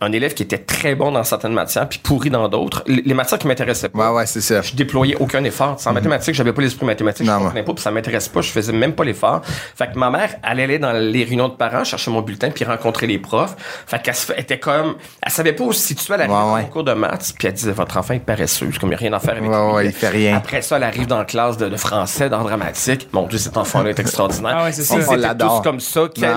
un élève qui était très bon dans certaines matières, puis pourri dans d'autres. Les matières qui m'intéressaient pas. Ouais, ouais, c'est ça. Je déployais aucun effort. En mhm. mathématiques, j'avais pas l'esprit mathématique, non, je comprenais pas, puis ça m'intéresse pas, je faisais même pas l'effort. Fait que ma mère, elle allait dans les réunions de parents, chercher mon bulletin, puis rencontrer les profs. Fait qu'elle était comme, elle savait pas où se situer, elle arrive ouais, ouais. cours de maths, puis elle disait, votre enfant est paresseux, comme il n'y a rien à faire avec ouais, lui. Ouais, il fait rien. Après ça, elle arrive dans la classe de, français, dans dramatique. Mon Dieu, cet enfant-là est extraordinaire. Ah ouais, c'est ça. On l'adore. comme ça, quel,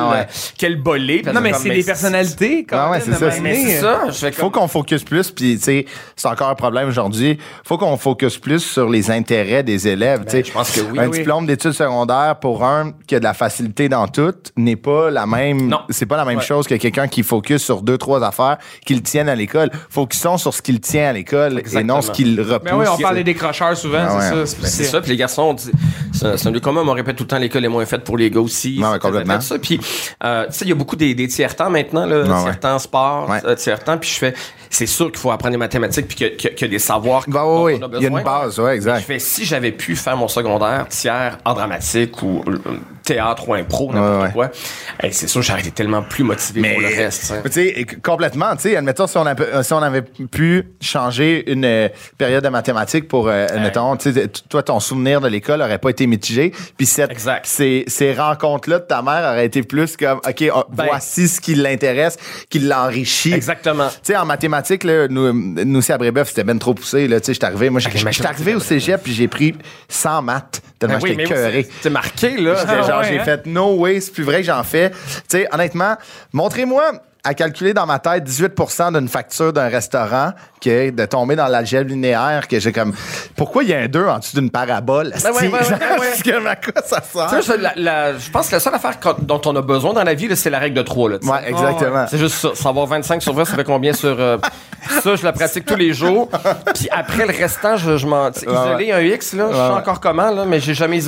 quel bolé. Non, mais c'est des personnalités, quand même. c'est ça. C'est ça. Faut qu'on focus plus, puis tu sais, c'est encore un problème aujourd'hui faut qu'on focus plus sur les intérêts des élèves. Ben, je pense que oui. Un diplôme d'études secondaires pour un qui a de la facilité dans tout n'est pas la même. C'est pas la même chose que quelqu'un qui focus sur deux trois affaires qu'il tienne à l'école. Focusons sur ce qu'il tient à l'école et non ce qu'il repousse. Mais oui, on parle des décrocheurs souvent, ben c'est ça. C'est ça. Puis les garçons, c'est un lieu commun. On répète tout le temps l'école est moins faite pour les gars aussi. Non, complètement. Ça. Puis euh, tu sais, il y a beaucoup des, des tiers temps maintenant, là, tiers temps sport, euh, tiers temps. Puis je fais c'est sûr qu'il faut apprendre les mathématiques puis qu'il y, a des savoirs bah, oui, Il y a une base, ouais, exact. Je fais, si j'avais pu faire mon secondaire tiers en dramatique ou euh, théâtre ou impro, n'importe quoi, c'est sûr j'aurais été tellement plus motivé pour le reste. Tu sais, complètement. Tu sais, admettons, si on, avait, si on avait pu changer une euh, période de mathématiques pour, euh, admettons, tu sais, toi, ton souvenir de l'école aurait pas été mitigé. Puis cette, ces, ces rencontres-là de ta mère auraient été plus comme, OK, ben voici ce qui l'intéresse, qui l'enrichit. Exactement. Tu sais, en mathématiques, nous, nous aussi à Brébeuf, c'était ben trop poussé. Là, j'étais arrivé, moi, j'étais arrivé au cégep, puis j'ai pris 100 maths, tellement ben j'étais cœuré. C'est marqué, là. Genre, j'ai hein? fait no way, c'est plus vrai que j'en fais. Tu sais, honnêtement, montrez-moi à calculer dans ma tête 18% d'une facture d'un restaurant que de tomber dans l'algèbre linéaire que j'ai comme pourquoi il y a un 2 en dessous d'une parabole ben ouais, ouais, ouais, à quoi ça sert? Je pense que la seule affaire dont on a besoin dans la vie c'est la règle de 3 là, ouais exactement. C'est juste ça. Savoir 25 sur 20 ça fait combien sur euh, ça je la pratique tous les jours. Puis après le restant je, je m'en isolé un X là je sais encore comment là mais j'ai jamais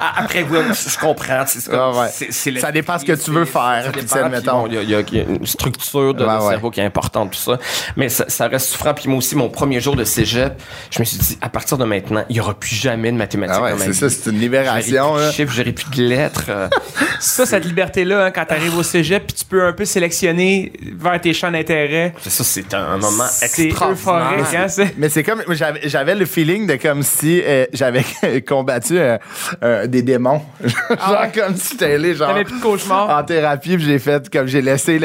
après oui je comprends c'est ça dépend ce que tu veux faire il y, a une structure de cerveau qui est importante tout ça mais ça, ça reste souffrant puis moi aussi, mon premier jour de cégep, je me suis dit, à partir de maintenant, il n'y aura plus jamais de mathématiques. Ah ouais, c'est ça, c'est une libération. J'aurai plus de j'aurai plus de lettres. Euh. ça, cette liberté-là, hein, quand tu arrives au cégep, puis tu peux un peu sélectionner vers tes champs d'intérêt. Ça, c'est un moment extraordinaire. Hein, mais c'est comme, j'avais le feeling de comme si euh, j'avais combattu euh, euh, des démons. Ah genre comme si j'étais allé genre plus de cauchemar. en thérapie, puis j'ai fait comme j'ai laissé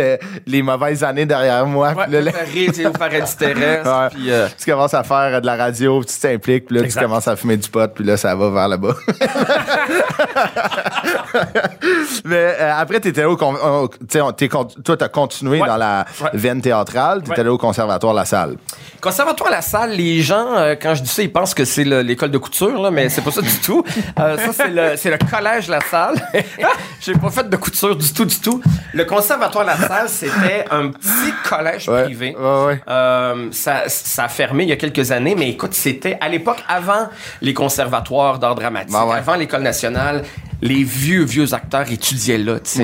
les mauvaises années derrière moi. Ouais, là, le... paradis terrestre. puis, Tu commences à faire de la radio, tu t'impliques, puis là, tu commences à fumer du pot, puis là, ça va vers là-bas. mais après, t'étais au... toi, t'as continué dans la veine théâtrale, t'étais là au Conservatoire La Salle. Conservatoire La Salle, les gens, euh, quand je dis ça, ils pensent que c'est l'école de couture, là, mais c'est pas ça du tout. Euh, ça, c'est le, collège La Salle. J'ai pas fait de couture du tout, du tout. Le Conservatoire La Salle, c'était un petit collège privé. Euh, ça, ça a fermé il y a quelques années, mais écoute, c'était à l'époque avant les conservatoires d'art dramatique, avant l'école nationale les vieux, vieux acteurs étudiaient là. C'était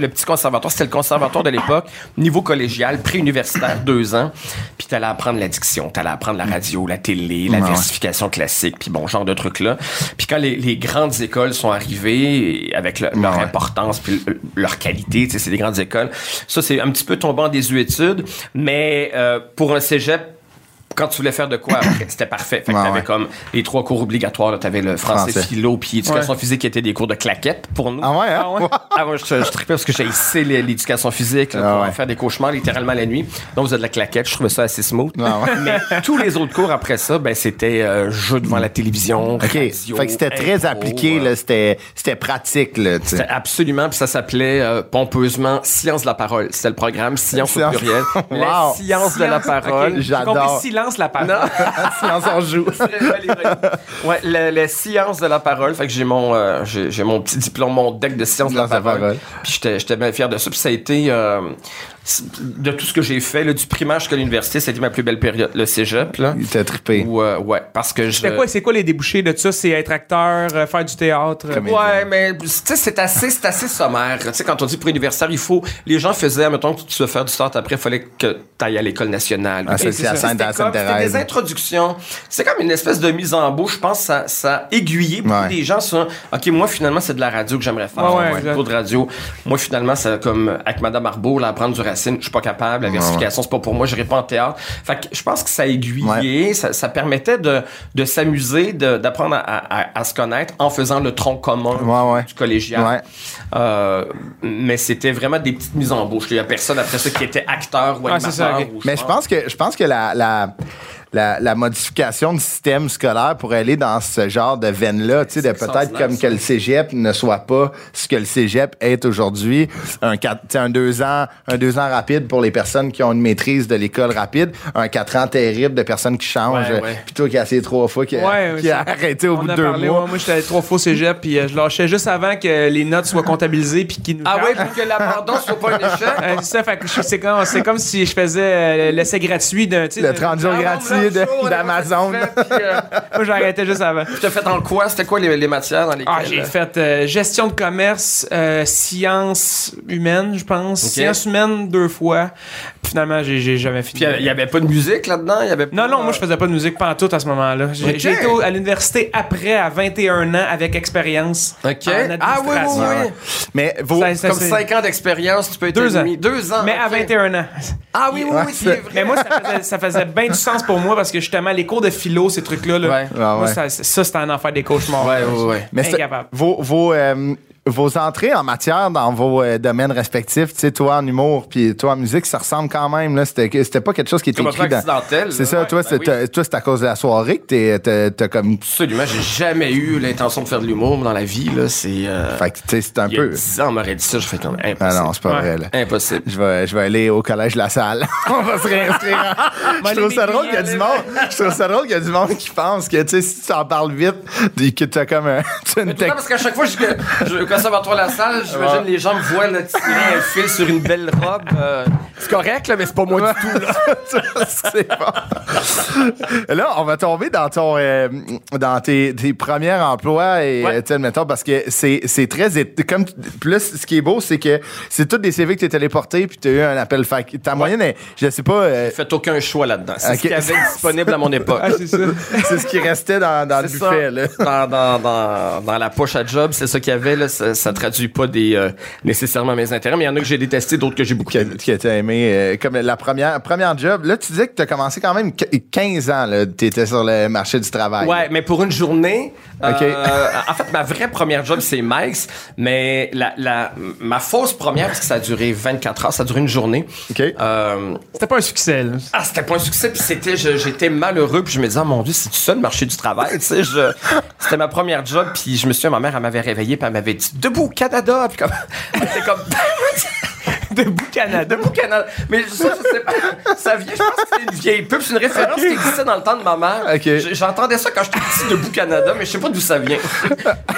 le petit conservatoire. C'était le conservatoire de l'époque, niveau collégial, pré-universitaire, deux ans. Puis t'allais apprendre l'addiction, t'allais apprendre la radio, la télé, la versification classique, puis bon, genre de trucs-là. Puis quand les, grandes écoles sont arrivées, avec leur importance, puis leur qualité, c'est des grandes écoles, ça, c'est un petit peu tombant en désuétude. Mais euh, pour un cégep, quand tu voulais faire de quoi c'était parfait. Fait que t'avais comme les trois cours obligatoires, t'avais le français, philo, puis éducation physique qui étaient des cours de claquettes pour nous. Ah ouais, hein? Ah ouais, ah je, je trippais parce que j'ai essayé l'éducation physique ah pour faire des cauchemars littéralement la nuit. Donc vous êtes de la claquette, je trouvais ça assez smooth. Ah Mais tous les autres cours après ça, ben c'était euh, jeu devant la télévision, OK. Radio, fait que c'était très appliqué, là, c'était c'était pratique là, C'était absolument, puis ça s'appelait euh, pompeusement science de la parole. C'était le programme science, au pluriel. La science de la parole. J'adore la parole. science en joue. ouais, la, science de la parole. Fait que j'ai mon, euh, j'ai, mon petit diplôme, mon deck de science de la parole. Puis j'étais, j'étais bien fier de ça. Puis ça a été, euh, de tout ce que j'ai fait, là, du primaire jusqu'à l'université, c'était ma plus belle période. Le cégep, là. Il t'a trippé. Euh, ouais, parce que je. quoi, c'est quoi les débouchés de ça? C'est être acteur, euh, faire du théâtre? Euh, ouais, mais, tu sais, c'est assez, c'est assez sommaire. Tu sais, quand on dit pour universitaire, il faut, les gens faisaient, mettons que tu veux faire du théâtre après, il fallait que tu ailles à l'école nationale. Ah, c'est à C'était des introductions. C'est comme une espèce de mise en bouche. Je pense que ça, ça a aiguillé beaucoup des gens sur, OK, moi, finalement, c'est de la radio que j'aimerais faire. Ouais, ouais, de radio. Moi, finalement, c'est comme, avec Madame Arbeau, là, apprendre du je suis pas capable la versification, c'est pas pour moi, je pas en théâtre. Fait que je pense que ça aiguillait, ça, ça, permettait de, de s'amuser, d'apprendre à, à, se connaître en faisant le tronc commun du collégial. Euh, mais c'était vraiment des petites mises en bouche. Il y a personne après ça qui était acteur ou animateur. mais je pense que je pense que la, la la, modification du système scolaire pour aller dans ce genre de veine-là, tu sais, de peut-être comme que le cégep ne soit pas ce que le cégep est aujourd'hui. Un, un deux ans, un deux ans rapide pour les personnes qui ont une maîtrise de l'école rapide, un quatre ans terrible de personnes qui changent, ouais, puis toi qui as essayé trois fois, qui, qui a arrêté au bout de deux mois. moi, j'étais trois fois au cégep, puis euh, je lâchais juste avant que les notes soient comptabilisées, puis qu'ils nous Ah ouais, pour que l'abandon soit pas un échec. Euh, c'est comme, comme si je faisais euh, l'essai gratuit d'un... Le 30 jours gratuit d'Amazon. Euh, moi, j'arrêtais juste avant. Tu as fait dans quoi? C'était quoi les, matières dans lesquelles? Ah, j'ai fait euh, gestion de commerce, euh, sciences humaines, je pense. Sciences humaines deux fois. finalement, j'ai jamais fini. Puis il n'y avait pas de musique là-dedans? Y avait non, non, moi, je faisais pas de musique en tout à ce moment-là. J'ai été à l'université après, à 21 ans, avec expérience. OK. ah oui, oui, oui. Mais vous, comme 5 ans d'expérience, tu peux être deux ans. Deux ans. Mais à 21 ans. Ah oui, oui, oui, c'est vrai. Mais moi, ça faisait, ça faisait bien du sens pour moi parce que justement, les cours de philo, ces trucs-là, là, ça, ça c'était un enfer des cauchemars. Ouais, ouais, ouais. Mais Incapable. Vos, vos, euh, vos entrées en matière dans vos euh, domaines respectifs, tu sais, toi en humour puis toi en musique, ça ressemble quand même. Là, c'était, c'était pas quelque chose qui était écrit dans. C'est ça, toi, ben c'est, toi, c'est à cause de la soirée que t'es, t'as, comme. Absolument, j'ai jamais eu l'intention de faire de l'humour dans la vie. Là, c'est. Euh... Fait que, tu sais, c'est un il peu. Il y a 10 ans, on m'aurait dit ça, je fais comme impossible. Ah non, c'est pas vrai. Là. Impossible. Je vais, je vais aller au collège La Salle. on va se réinscrire. je trouve ça drôle qu'il y a du monde. Je trouve ça drôle qu'il y a du monde qui pense que, tu sais, si tu en parles vite, que t'as comme un. Une parce qu'à chaque fois, je, je, conservatoire La Salle, j'imagine les gens me voient là, tirer un fil sur une belle robe. C'est correct, là, mais c'est pas moi du tout. Là. c'est bon. Là, on va tomber dans ton euh, dans tes, tes premiers emplois et Ouais. euh, tu sais, mettons, parce que c'est c'est très comme plus ce qui est beau c'est que c'est tous des CV que tu es téléporté puis tu as eu un appel fait que ta moyenne est, je sais pas euh, Faites aucun choix là-dedans. C'est Ok. ce qu'il y avait disponible à mon époque. Ah, c'est ça. c'est ce qui restait dans, dans le buffet là. Dans, dans, dans, dans la poche à job, c'est ça qu'il y avait. Là. Ça, ça traduit pas des, euh, nécessairement mes intérêts, mais il y en a que j'ai détesté, d'autres que j'ai beaucoup aimé. Aimé euh, comme la première première job là tu disais que tu as commencé quand même qu- 15 ans là tu étais sur le marché du travail Ouais, mais pour une journée. Ok. euh, en fait, ma vraie première job, c'est Mike's, mais la, la, ma fausse première, parce que ça a duré 24 heures, ça a duré une journée. OK. Euh, C'était pas un succès, là. ah, c'était pas un succès, puis c'était, je- j'étais malheureux, puis je me disais, oh mon Dieu, c'est tout ça le marché du travail, tu sais, je, c'était ma première job, puis je me suis, ma mère, elle m'avait réveillé, puis elle m'avait dit, debout Canada, puis comme, c'était comme, Debout Canada. Debout Canada. Mais ça, je sais pas. Ça vient, je pense que c'est une vieille pub. C'est une référence qui existait dans le temps de ma mère. J- J'entendais ça quand j'étais petit, Debout Canada, mais je sais pas d'où ça vient.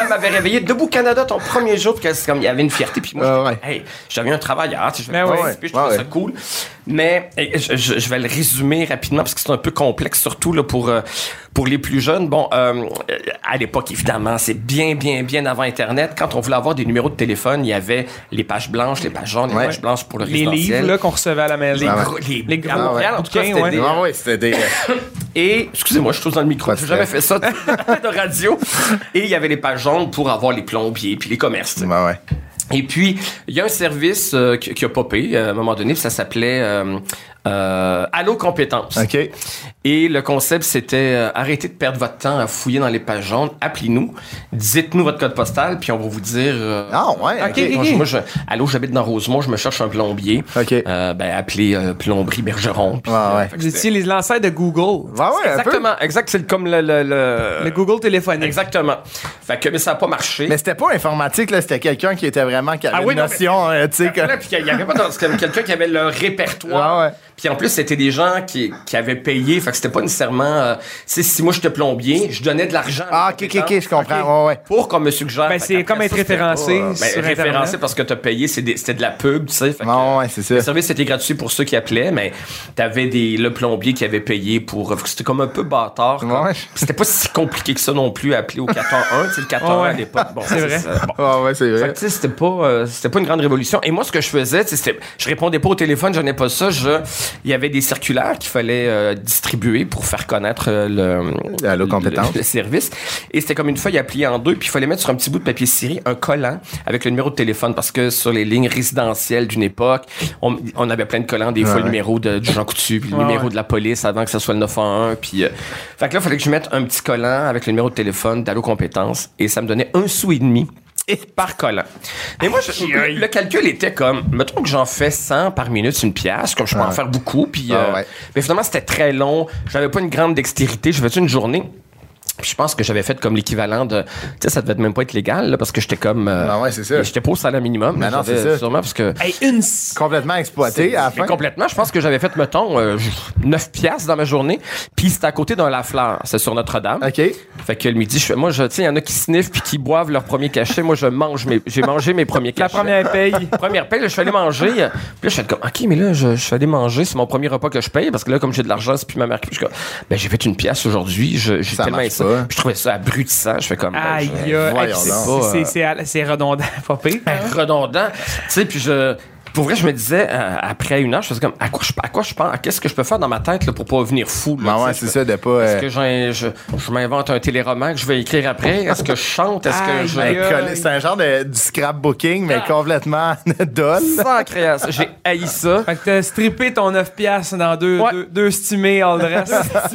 Elle m'avait réveillé. Debout Canada, ton premier jour, puis que c'est comme, il y avait une fierté. Puis moi, Ah, hey, j'avais un travailleur, tu sais, je Ben vais ouais. participer, je trouvais Ouais, ça ouais. cool. Mais je, je- je vais le résumer rapidement parce que c'est un peu complexe, surtout là, pour, euh, pour les plus jeunes. Bon, euh, à l'époque, évidemment, c'est bien, bien, bien avant Internet. Quand on voulait avoir des numéros de téléphone, il y avait les pages blanches, les pages jaunes, les Ouais. pages blanches pour le Les résidentiel. livres là, qu'on recevait à la maison. Les, Ah ouais. gros, les, Les gros Montréal, en tout cas, c'était ouais. des- Ah ouais, c'était des Et, excusez-moi, je suis dans le micro. J'ai jamais fait ça de, radio. Et il y avait les pages jaunes pour avoir les plombiers puis les commerces. Ouais, ouais. Et puis, il y a un service euh, qui, qui a popé euh, à un moment donné, ça s'appelait euh, euh, Allo Compétences. OK. Et le concept, c'était euh, arrêtez de perdre votre temps à fouiller dans les pages jaunes, appelez-nous, dites-nous votre code postal, puis on va vous dire... euh, Ah ouais, OK. moi, je- moi, je, allô, j'habite dans Rosemont, je me cherche un plombier. OK. Euh, ben, appelez euh, Plomberie Bergeron. Ouais, euh, ouais. fait que Vous étiez les l'ancêtre de Google. Ouais, ouais, un peu. Exactement, exact, c'est comme le... le, le- Le Google téléphonique. Exactement. Fait que, mais ça n'a pas marché. Mais c'était pas informatique, là, c'était quelqu'un qui était vraiment, qui avait Ah oui, une notion, tu sais, que... Voilà, puis il y avait pas dans- c'était quelqu'un qui avait le répertoire. Ouais, ouais. Puis en plus, c'était des gens qui, qui avaient payé. Fait que c'était pas nécessairement. euh, tu sais, si moi j'étais plombier, je donnais de l'argent. à Ah, ok, ok, ok, je comprends, ouais, ouais. Pour qu'on me suggère. Ben, c'est comme être référencé pas, ben, référencé Internet. parce que t'as payé, c'est c'était de la pub, tu sais. Que, Ouais, c'est ça. Le service était gratuit pour ceux qui appelaient, mais t'avais des le plombier qui avait payé pour. C'était comme un peu bâtard. quoi. Ouais. C'était pas si compliqué que ça non plus à appeler au 411. Tu sais, le 411 Ouais. à l'époque. Bon, C'est vrai. Ah ouais, c'est Fait vrai. que, tu sais, c'était pas, euh, c'était pas une grande révolution. Et moi, ce que je faisais, tu sais, c'était, je répondais pas au téléphone, je n'ai pas ça. Je, il y avait des circulaires qu'il fallait euh, distribuer pour faire connaître euh, le, Allo le- compétence. le service. Et c'était comme une feuille à plier en deux, puis il fallait mettre sur un petit bout de papier ciré un collant avec le numéro de téléphone parce que sur les lignes résidentielles d'une époque, on, on avait plein de collants, des fois Ouais. le numéro de, du Jean Coutu, puis le Ouais, numéro ouais. de la police avant que ça soit le 911, puis euh, fait que là, il fallait que je mette un petit collant avec le numéro de téléphone d'Allo Compétences et ça me donnait un sou et demi par collant. Mais moi, je- le, le calcul était comme, mettons que j'en fais 100 par minute, c'est une pièce, comme je peux en faire beaucoup, puis Ah euh, ouais. mais finalement, c'était très long. J'avais pas une grande dextérité. Je faisais une journée. Puis je pense que j'avais fait comme l'équivalent de. Tu sais, ça devait même pas être légal, là, parce que j'étais comme. euh, Ah ouais, c'est ça. J'étais pas au salaire minimum. Mais non, c'est ça. Sûrement parce que. Hey, une. Complètement exploité à la fin. complètement. Je pense que j'avais fait, mettons, euh, 9 piastres dans ma journée. Puis c'était à côté d'un Lafleur. C'est sur Notre-Dame. OK. Fait que le midi, je fais, moi, je, tu sais, il y en a qui sniffent puis qui boivent leur premier cachet. Moi, je mange mes, j'ai mangé mes premiers La cachets. première paye. Première paye, là, je suis allé manger. Puis là, je suis comme, OK, mais là, je, je suis allé manger. C'est mon premier repas que je paye parce que là, comme j'ai de l'argent, c'est plus ma mère qui. Je suis comme, ben, j'ai fait une pièce aujourd'hui. J'ai Ça tellement je trouvais ça abrutissant. Je fais comme, ben, Aïe, je- donc. c'est- c'est- c'est- C'est redondant, pas pire. redondant. Tu sais, puis je. Pour vrai, je me disais, euh, après une heure, je faisais comme, à quoi je, à quoi je pense, qu'est-ce que je peux faire dans ma tête là, pour pas venir fou? Là, Ben ouais, c'est ça, de pas. Est-ce euh, que j'ai- je, je m'invente un téléroman que je vais écrire après? Est-ce que je chante? Est-ce que je. C'est un genre de, du scrapbooking, mais complètement dole. Sans création. J'ai haï ça. Fait que t'as strippé ton 9 piastres dans deux, Ouais. deux, deux stimés all.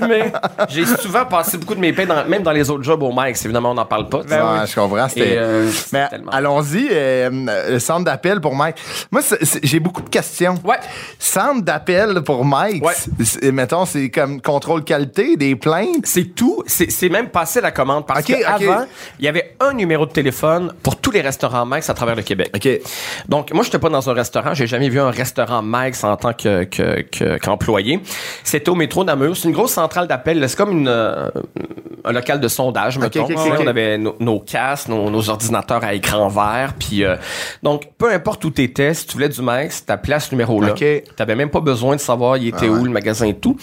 Mais j'ai souvent passé beaucoup de mes payes, dans- même dans les autres jobs au Mike. Évidemment, on n'en parle pas. Ben Ouais, oui. je comprends. C'était. euh, Mais tellement- allons-y, euh, le centre d'appel pour Mike. Moi, c'est- j'ai beaucoup de questions. Ouais. Centre d'appel pour Mike, Ouais. mettons, c'est comme contrôle qualité, des plaintes? C'est tout. C'est même passé la commande parce Ok, que ok. avant, il y avait un numéro de téléphone pour tous les restaurants Mike's à travers le Québec. OK. Donc, moi, j'étais pas dans un restaurant. J'ai jamais vu un restaurant Mike's en tant que, que, que- qu'employé. C'était au métro Namur. C'est une grosse centrale d'appel. C'est comme une, euh, un local de sondage, mettons. Tu ok. On avait nos, nos casques, nos, nos ordinateurs à écran vert. Puis, euh, donc, peu importe où t'étais, si tu voulais du Mike's, ta place numéro là. Ok. Ah T'avais même pas besoin de savoir il était où, le magasin et tout.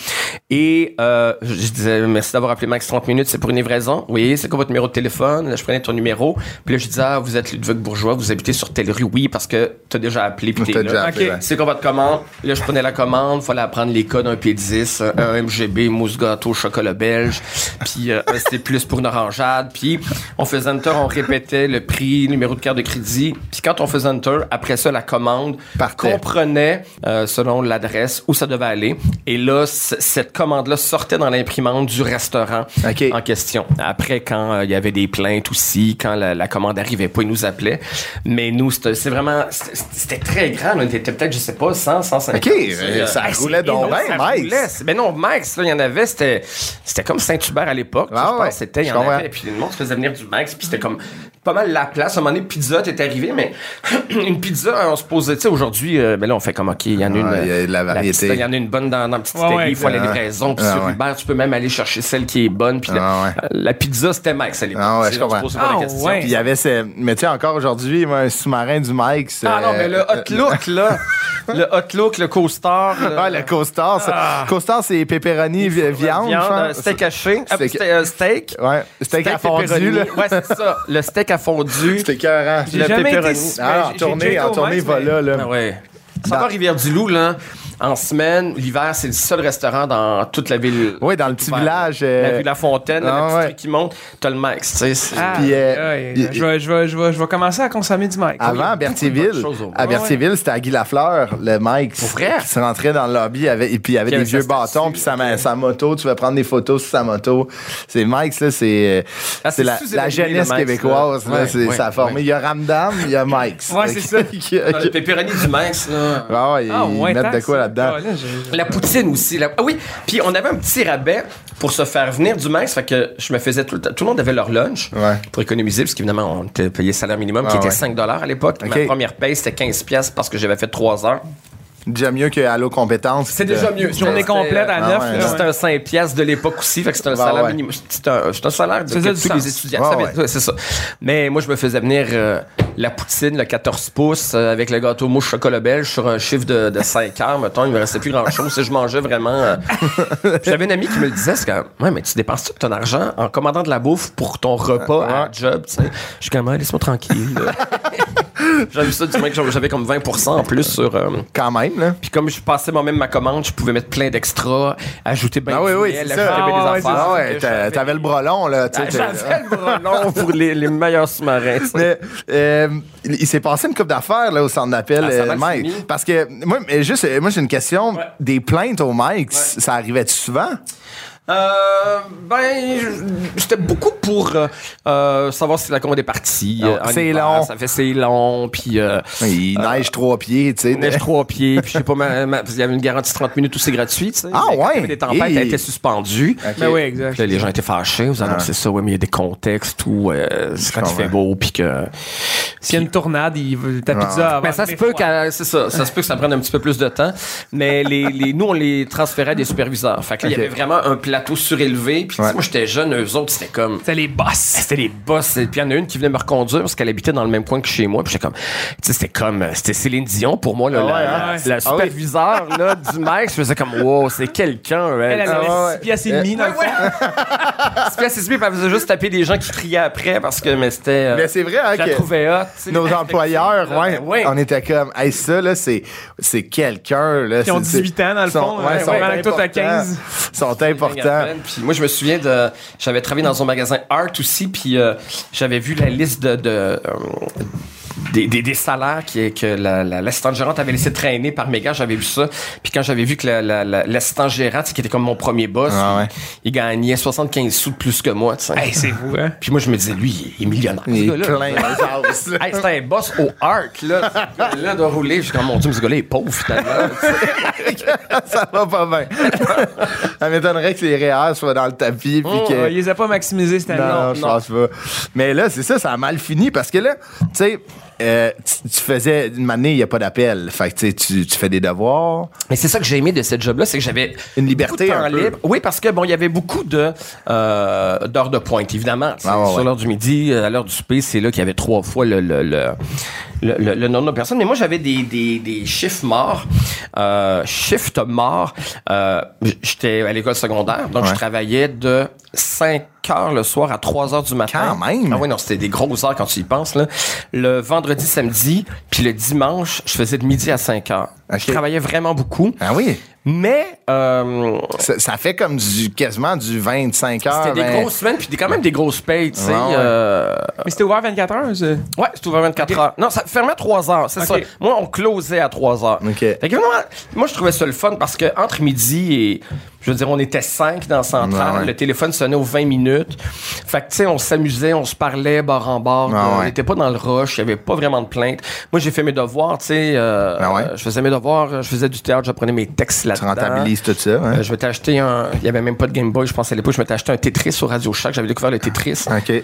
Et euh, je je disais, merci d'avoir appelé Max 30 minutes, c'est pour une livraison. Oui, c'est quoi votre numéro de téléphone? Là, je prenais ton numéro. Puis là, je disais, ah, vous êtes Ludovic Bourgeois, vous habitez sur telle rue. Oui, parce que t'as déjà appelé puis t'es là. ouais. C'est quoi votre commande? Là, je prenais la commande, fallait apprendre les codes, un P10, un, MGB, mousse gâteau, chocolat belge, puis euh, un C++ pour une orangeade, puis on faisait enter, on répétait le prix, numéro de carte de crédit, puis quand on faisait enter, après ça, la commande Partait. comprenait, euh, selon l'adresse, où ça devait aller, et là, cette commande-là sortait dans l'imprimante du restaurant OK. en question. Après, quand euh, il y avait des plaintes aussi, quand la, la commande arrivait pas, ils nous appelaient. Mais nous, c'était c'est vraiment... C'était très grand. On était peut-être, je sais pas, 100, 150. OK, euh, Euh, ça roulait donc bien. C'est- Mais non, Max, il y en avait, c'était c'était comme Saint-Hubert à l'époque. Ah je pense ouais, c'était, il y en avait. Puis le monde se faisait venir du Max, puis c'était comme pas mal la place. À un moment donné, pizza, t'es arrivé, mais une pizza, on se posait, tu sais, aujourd'hui, euh, ben là, on fait comme, OK, il y en a une... Ouais, il y a de la variété. Il y en a une bonne dans, dans la petite Ouais, ouais, Italie, il faut aller livraison. Puis Ah, sur ouais. Uber, tu peux même aller chercher celle qui est bonne. Puis la, Ah, ouais. euh, la pizza, c'était Max à l'époque. Ah, ouais, je comprends. Ah, ouais. Puis il y avait ce. Mais tu sais, encore aujourd'hui, un sous-marin du Mike. c'est- Ah non, mais le hot look, là. le hot look, le co-star. Ah, le Coastar. ça. Coastar, c'est pepperoni, vi- viande. Viande, euh, steak haché. Ah, Steak- steak. euh, steak. Ouais, steak à fondu, là. Ouais, c'est ça. Le steak à fondu. C'était écœurant. J'ai jamais été... si- Ah, en j'ai- j'ai tournée, déjà en tournée, va là, là. Ah ouais. Ça va Rivière-du-Loup, là. En semaine, l'hiver, c'est le seul restaurant dans toute la ville. Oui, dans le petit village. La euh, rue La Fontaine, ah, la petite ouais. rue qui monte, t'as le max, tu sais. c'est- Ah, Puis, euh, je, vais, je, vais, je, vais, je vais commencer à consommer du Mike. Avant, à Berthierville, à Berthierville, c'était à Guy Lafleur, le Mike, Pour vrai? qui se rentrait dans le lobby avec, et puis il y avait Puis il y des vieux bâtons, puis sa, moto, tu vas prendre des photos sur sa moto. C'est Mike, là, c'est euh, Ah, la, jeunesse le Mike's, québécoise. là. là, Ouais, c'est- ouais, ça a formé. ouais. Il y a Ramdam, il y a Mike. Ouais, c'est ça. Le pepperoni du max, là. Ah ouais, Ah, ils ouais, mettent de tant quoi ça. Là-dedans. Ah, là, La poutine aussi. la- Ah oui, puis on avait un petit rabais pour se faire venir du max, fait que je me faisais tout le temps. Tout le monde avait leur lunch Ouais. pour économiser, parce qu'évidemment, on était payé salaire minimum qui Ah, était ouais. 5 à l'époque. Ma première paye, c'était 15 pièces parce que j'avais fait 3 heures. Déjà mieux que Allo Compétences. C'est déjà mieux. Journée complète à Ah, 9. ouais. là, C'était ouais. un 5 pièces de l'époque aussi, fait que c'était un Bah, salaire ouais. minimum. C'était un, un salaire de que tous sens. les étudiants. Ouais, c'est ça. Mais moi, je me faisais venir euh, la poutine, le 14 pouces, euh, avec le gâteau mouche chocolat belge sur un chiffre de, de 5 heures, mettons. Il me restait plus grand-chose. Si je mangeais vraiment... euh, J'avais un ami qui me le disait, c'est comme, ouais, mais tu dépenses tout ton argent en commandant de la bouffe pour ton repas à job, tu sais? Je suis comme, laisse-moi tranquille. J'avais ça du mec, j'avais comme 20% en plus sur... euh, Quand même, là. puis comme je passais moi-même ma commande, je pouvais mettre plein d'extras, ajouter ben Ah oui, oui, miel, c'est ça. ben Ah des affaires. Ah ouais, que t'avais le brelon, là. Ah, J'avais le brelon pour les, les meilleurs sous-marins. Mais euh, il s'est passé une coupe d'affaires là, au centre d'appel, Ah, euh, Mike. Parce que moi, mais juste, euh, moi j'ai une question. Des plaintes au Mike, ça arrivait-tu souvent? Euh, ben, je- j'étais beaucoup pour euh, euh, savoir si la commande est partie. Ah, euh, c'est long. Ça fait c'est long, puis euh, Il neige trois pieds, tu sais. neige trois pieds, puis je sais pas, ma- ma- il y avait une garantie de 30 minutes où c'est gratuit, tu sais. Ah, ouais? des tempêtes, Et- elle était suspendue. Ok. Ben oui, exact. Là, les gens étaient fâchés. Vous annoncez ça, ouais, mais il y a des contextes où euh, c'est quand il fait beau, puis que. S'il y a une tournade, il veut ta pizza Mais ça se peut que c'est ça, ça se peut que ça prenne un petit peu plus de temps, mais les, les nous on les transférait à des superviseurs. Fait que là, il y avait vraiment un plateau surélevé, puis tu sais, Ouais. moi j'étais jeune, eux autres c'était comme C'était les boss. c'était les boss, puis il y en a une qui venait me reconduire parce qu'elle habitait dans le même coin que chez moi, puis j'étais comme tu sais c'était comme c'était Céline Dion pour moi là, Ah la, ouais, la- hein? la Ah superviseur là du mec, je faisais comme wow, c'est quelqu'un, Elle, elle Ah avait ouais. 6 pièces et demi dans le fond. C'est puis elle s'est dit, puis elle faisait juste taper des gens qui criaient après parce que mais c'était euh, Mais c'est vrai hein, que trouvais hot, nos employeurs, ouais, Ouais. on était comme, hey, ça, là, c'est, c'est quelqu'un, là. Qui ont c'est- 18 ans, dans le fond. ouais, Ouais, sont ouais, avec toi, t'as importants. 15. sont importants. Puis moi, je me souviens de. J'avais travaillé dans un magasin art aussi, puis euh, j'avais vu la liste de. de, euh, des, des, des salaires qui, que l'assistant la, gérante avait laissé traîner par méga. J'avais vu ça. Puis quand j'avais vu que l'assistant gérant, qui était comme mon premier boss, ah il gagnait 75 sous de plus que moi. Hey, c'est vous, hein? Puis moi, je me disais, lui, il est millionnaire. Il est plein hey, c'était un boss au arc, là. là, de rouler. Je suis comme, mon Dieu, mais ce gars-là est pauvre, finalement. ça va pas bien. ça m'étonnerait que les REER soient dans le tapis. Oh, que... Il les a pas maximisés cette année. Non, je pense pas. Mais là, c'est ça, ça a mal fini parce que là, tu sais, euh, tu, faisais une année, il n'y a pas d'appel. Fait que tu, tu fais des devoirs. Mais c'est ça que j'ai aimé de cette job-là, c'est que j'avais une liberté un libre. Oui, parce que bon, il y avait beaucoup de euh, d'heures de pointe, évidemment. Ah, sur l'heure du midi, à l'heure du souper, c'est là qu'il y avait trois fois le, le, le le, le, nombre de personnes. Mais moi, j'avais des, des, des chiffres morts. Euh, shift mort. Euh, J'étais à l'école secondaire, donc je travaillais de 5 heures le soir à 3 heures du matin. Quand même! Ah oui, non, c'était des grosses heures quand tu y penses. Là. Le vendredi, samedi, puis le dimanche, je faisais de midi à 5 heures. Je travaillais vraiment beaucoup. Ah oui? Mais euh, ça, fait comme du quasiment du 25 heures. C'était des grosses semaines puis quand même des grosses payes, tu sais. Euh, Mais c'était ouvert 24 heures. Ouais, c'était ouvert 24 heures. Non, ça fermait à 3 heures, c'est ça. Moi, on closait à 3 heures. Fait que, moi, je trouvais ça le fun parce que entre midi et je veux dire, on était cinq dans Central. Le téléphone sonnait aux 20 minutes. Fait que, tu sais, on s'amusait, on se parlait bord en bord. on n'était pas dans le rush. Il n'y avait pas vraiment de plainte. Moi, j'ai fait mes devoirs, tu sais. Euh, je faisais mes devoirs, je faisais du théâtre, j'apprenais mes textes là-dedans. Tu rentabilises tout ça, hein? euh, je m'étais acheté un... Il n'y avait même pas de Game Boy, je pense à l'époque. Je m'étais acheté un Tetris sur Radio Shack. J'avais découvert le Tetris. OK.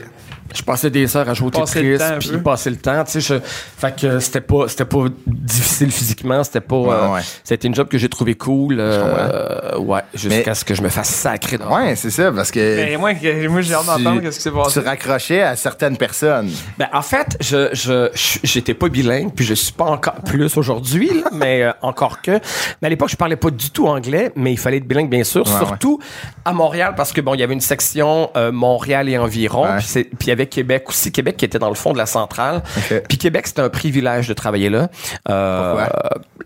Je passais des heures à jouer au Tetris, puis passer le temps, tu sais. Fait que c'était pas, c'était pas difficile physiquement, c'était pas. Euh, c'était une job que j'ai trouvé cool. Euh, ouais, jusqu'à ce que je me fasse sacrer dans Ouais, c'est ça, parce que. Mais moi, moi j'ai hâte d'entendre qu'est-ce qui s'est passé. Tu raccrochais à certaines personnes. Ben, en fait, je, je, j'étais pas bilingue, puis je suis pas encore plus aujourd'hui, mais euh, encore que. Mais à l'époque, je parlais pas du tout anglais, mais il fallait être bilingue, bien sûr, surtout à Montréal, parce que bon, il y avait une section Montréal et environ, puis il y avait Québec aussi. Québec qui était dans le fond de la centrale. Puis Québec, c'était un privilège de travailler là. Euh,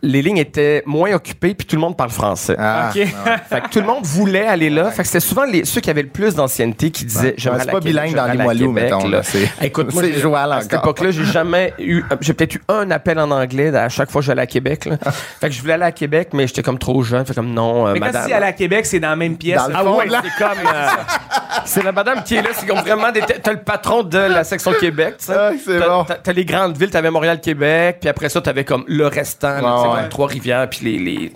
les lignes étaient moins occupées, puis tout le monde parle français. Ah, fait que tout le monde voulait aller là. Fait que c'était souvent les, ceux qui avaient le plus d'ancienneté qui disaient j'aimerais pas bilingue dans les Moilous, mettons. Là. Écoute, moi, à cette époque-là, j'ai jamais eu, j'ai peut-être eu un appel en anglais à chaque fois que j'allais à Québec. Là. fait que je voulais aller à Québec, mais j'étais comme trop jeune. Fait comme non, euh, mais madame. quand tu aller à Québec, c'est dans la même pièce. Dans le ah fond, c'est comme, euh, c'est la madame qui est là. C'est comme vraiment des, t'as le patron de la section Québec, tu sais. Ah, bon. T'as les grandes villes, t'avais Montréal, Québec, puis après ça, t'avais comme le restant, là, Trois-Rivières, puis les, les,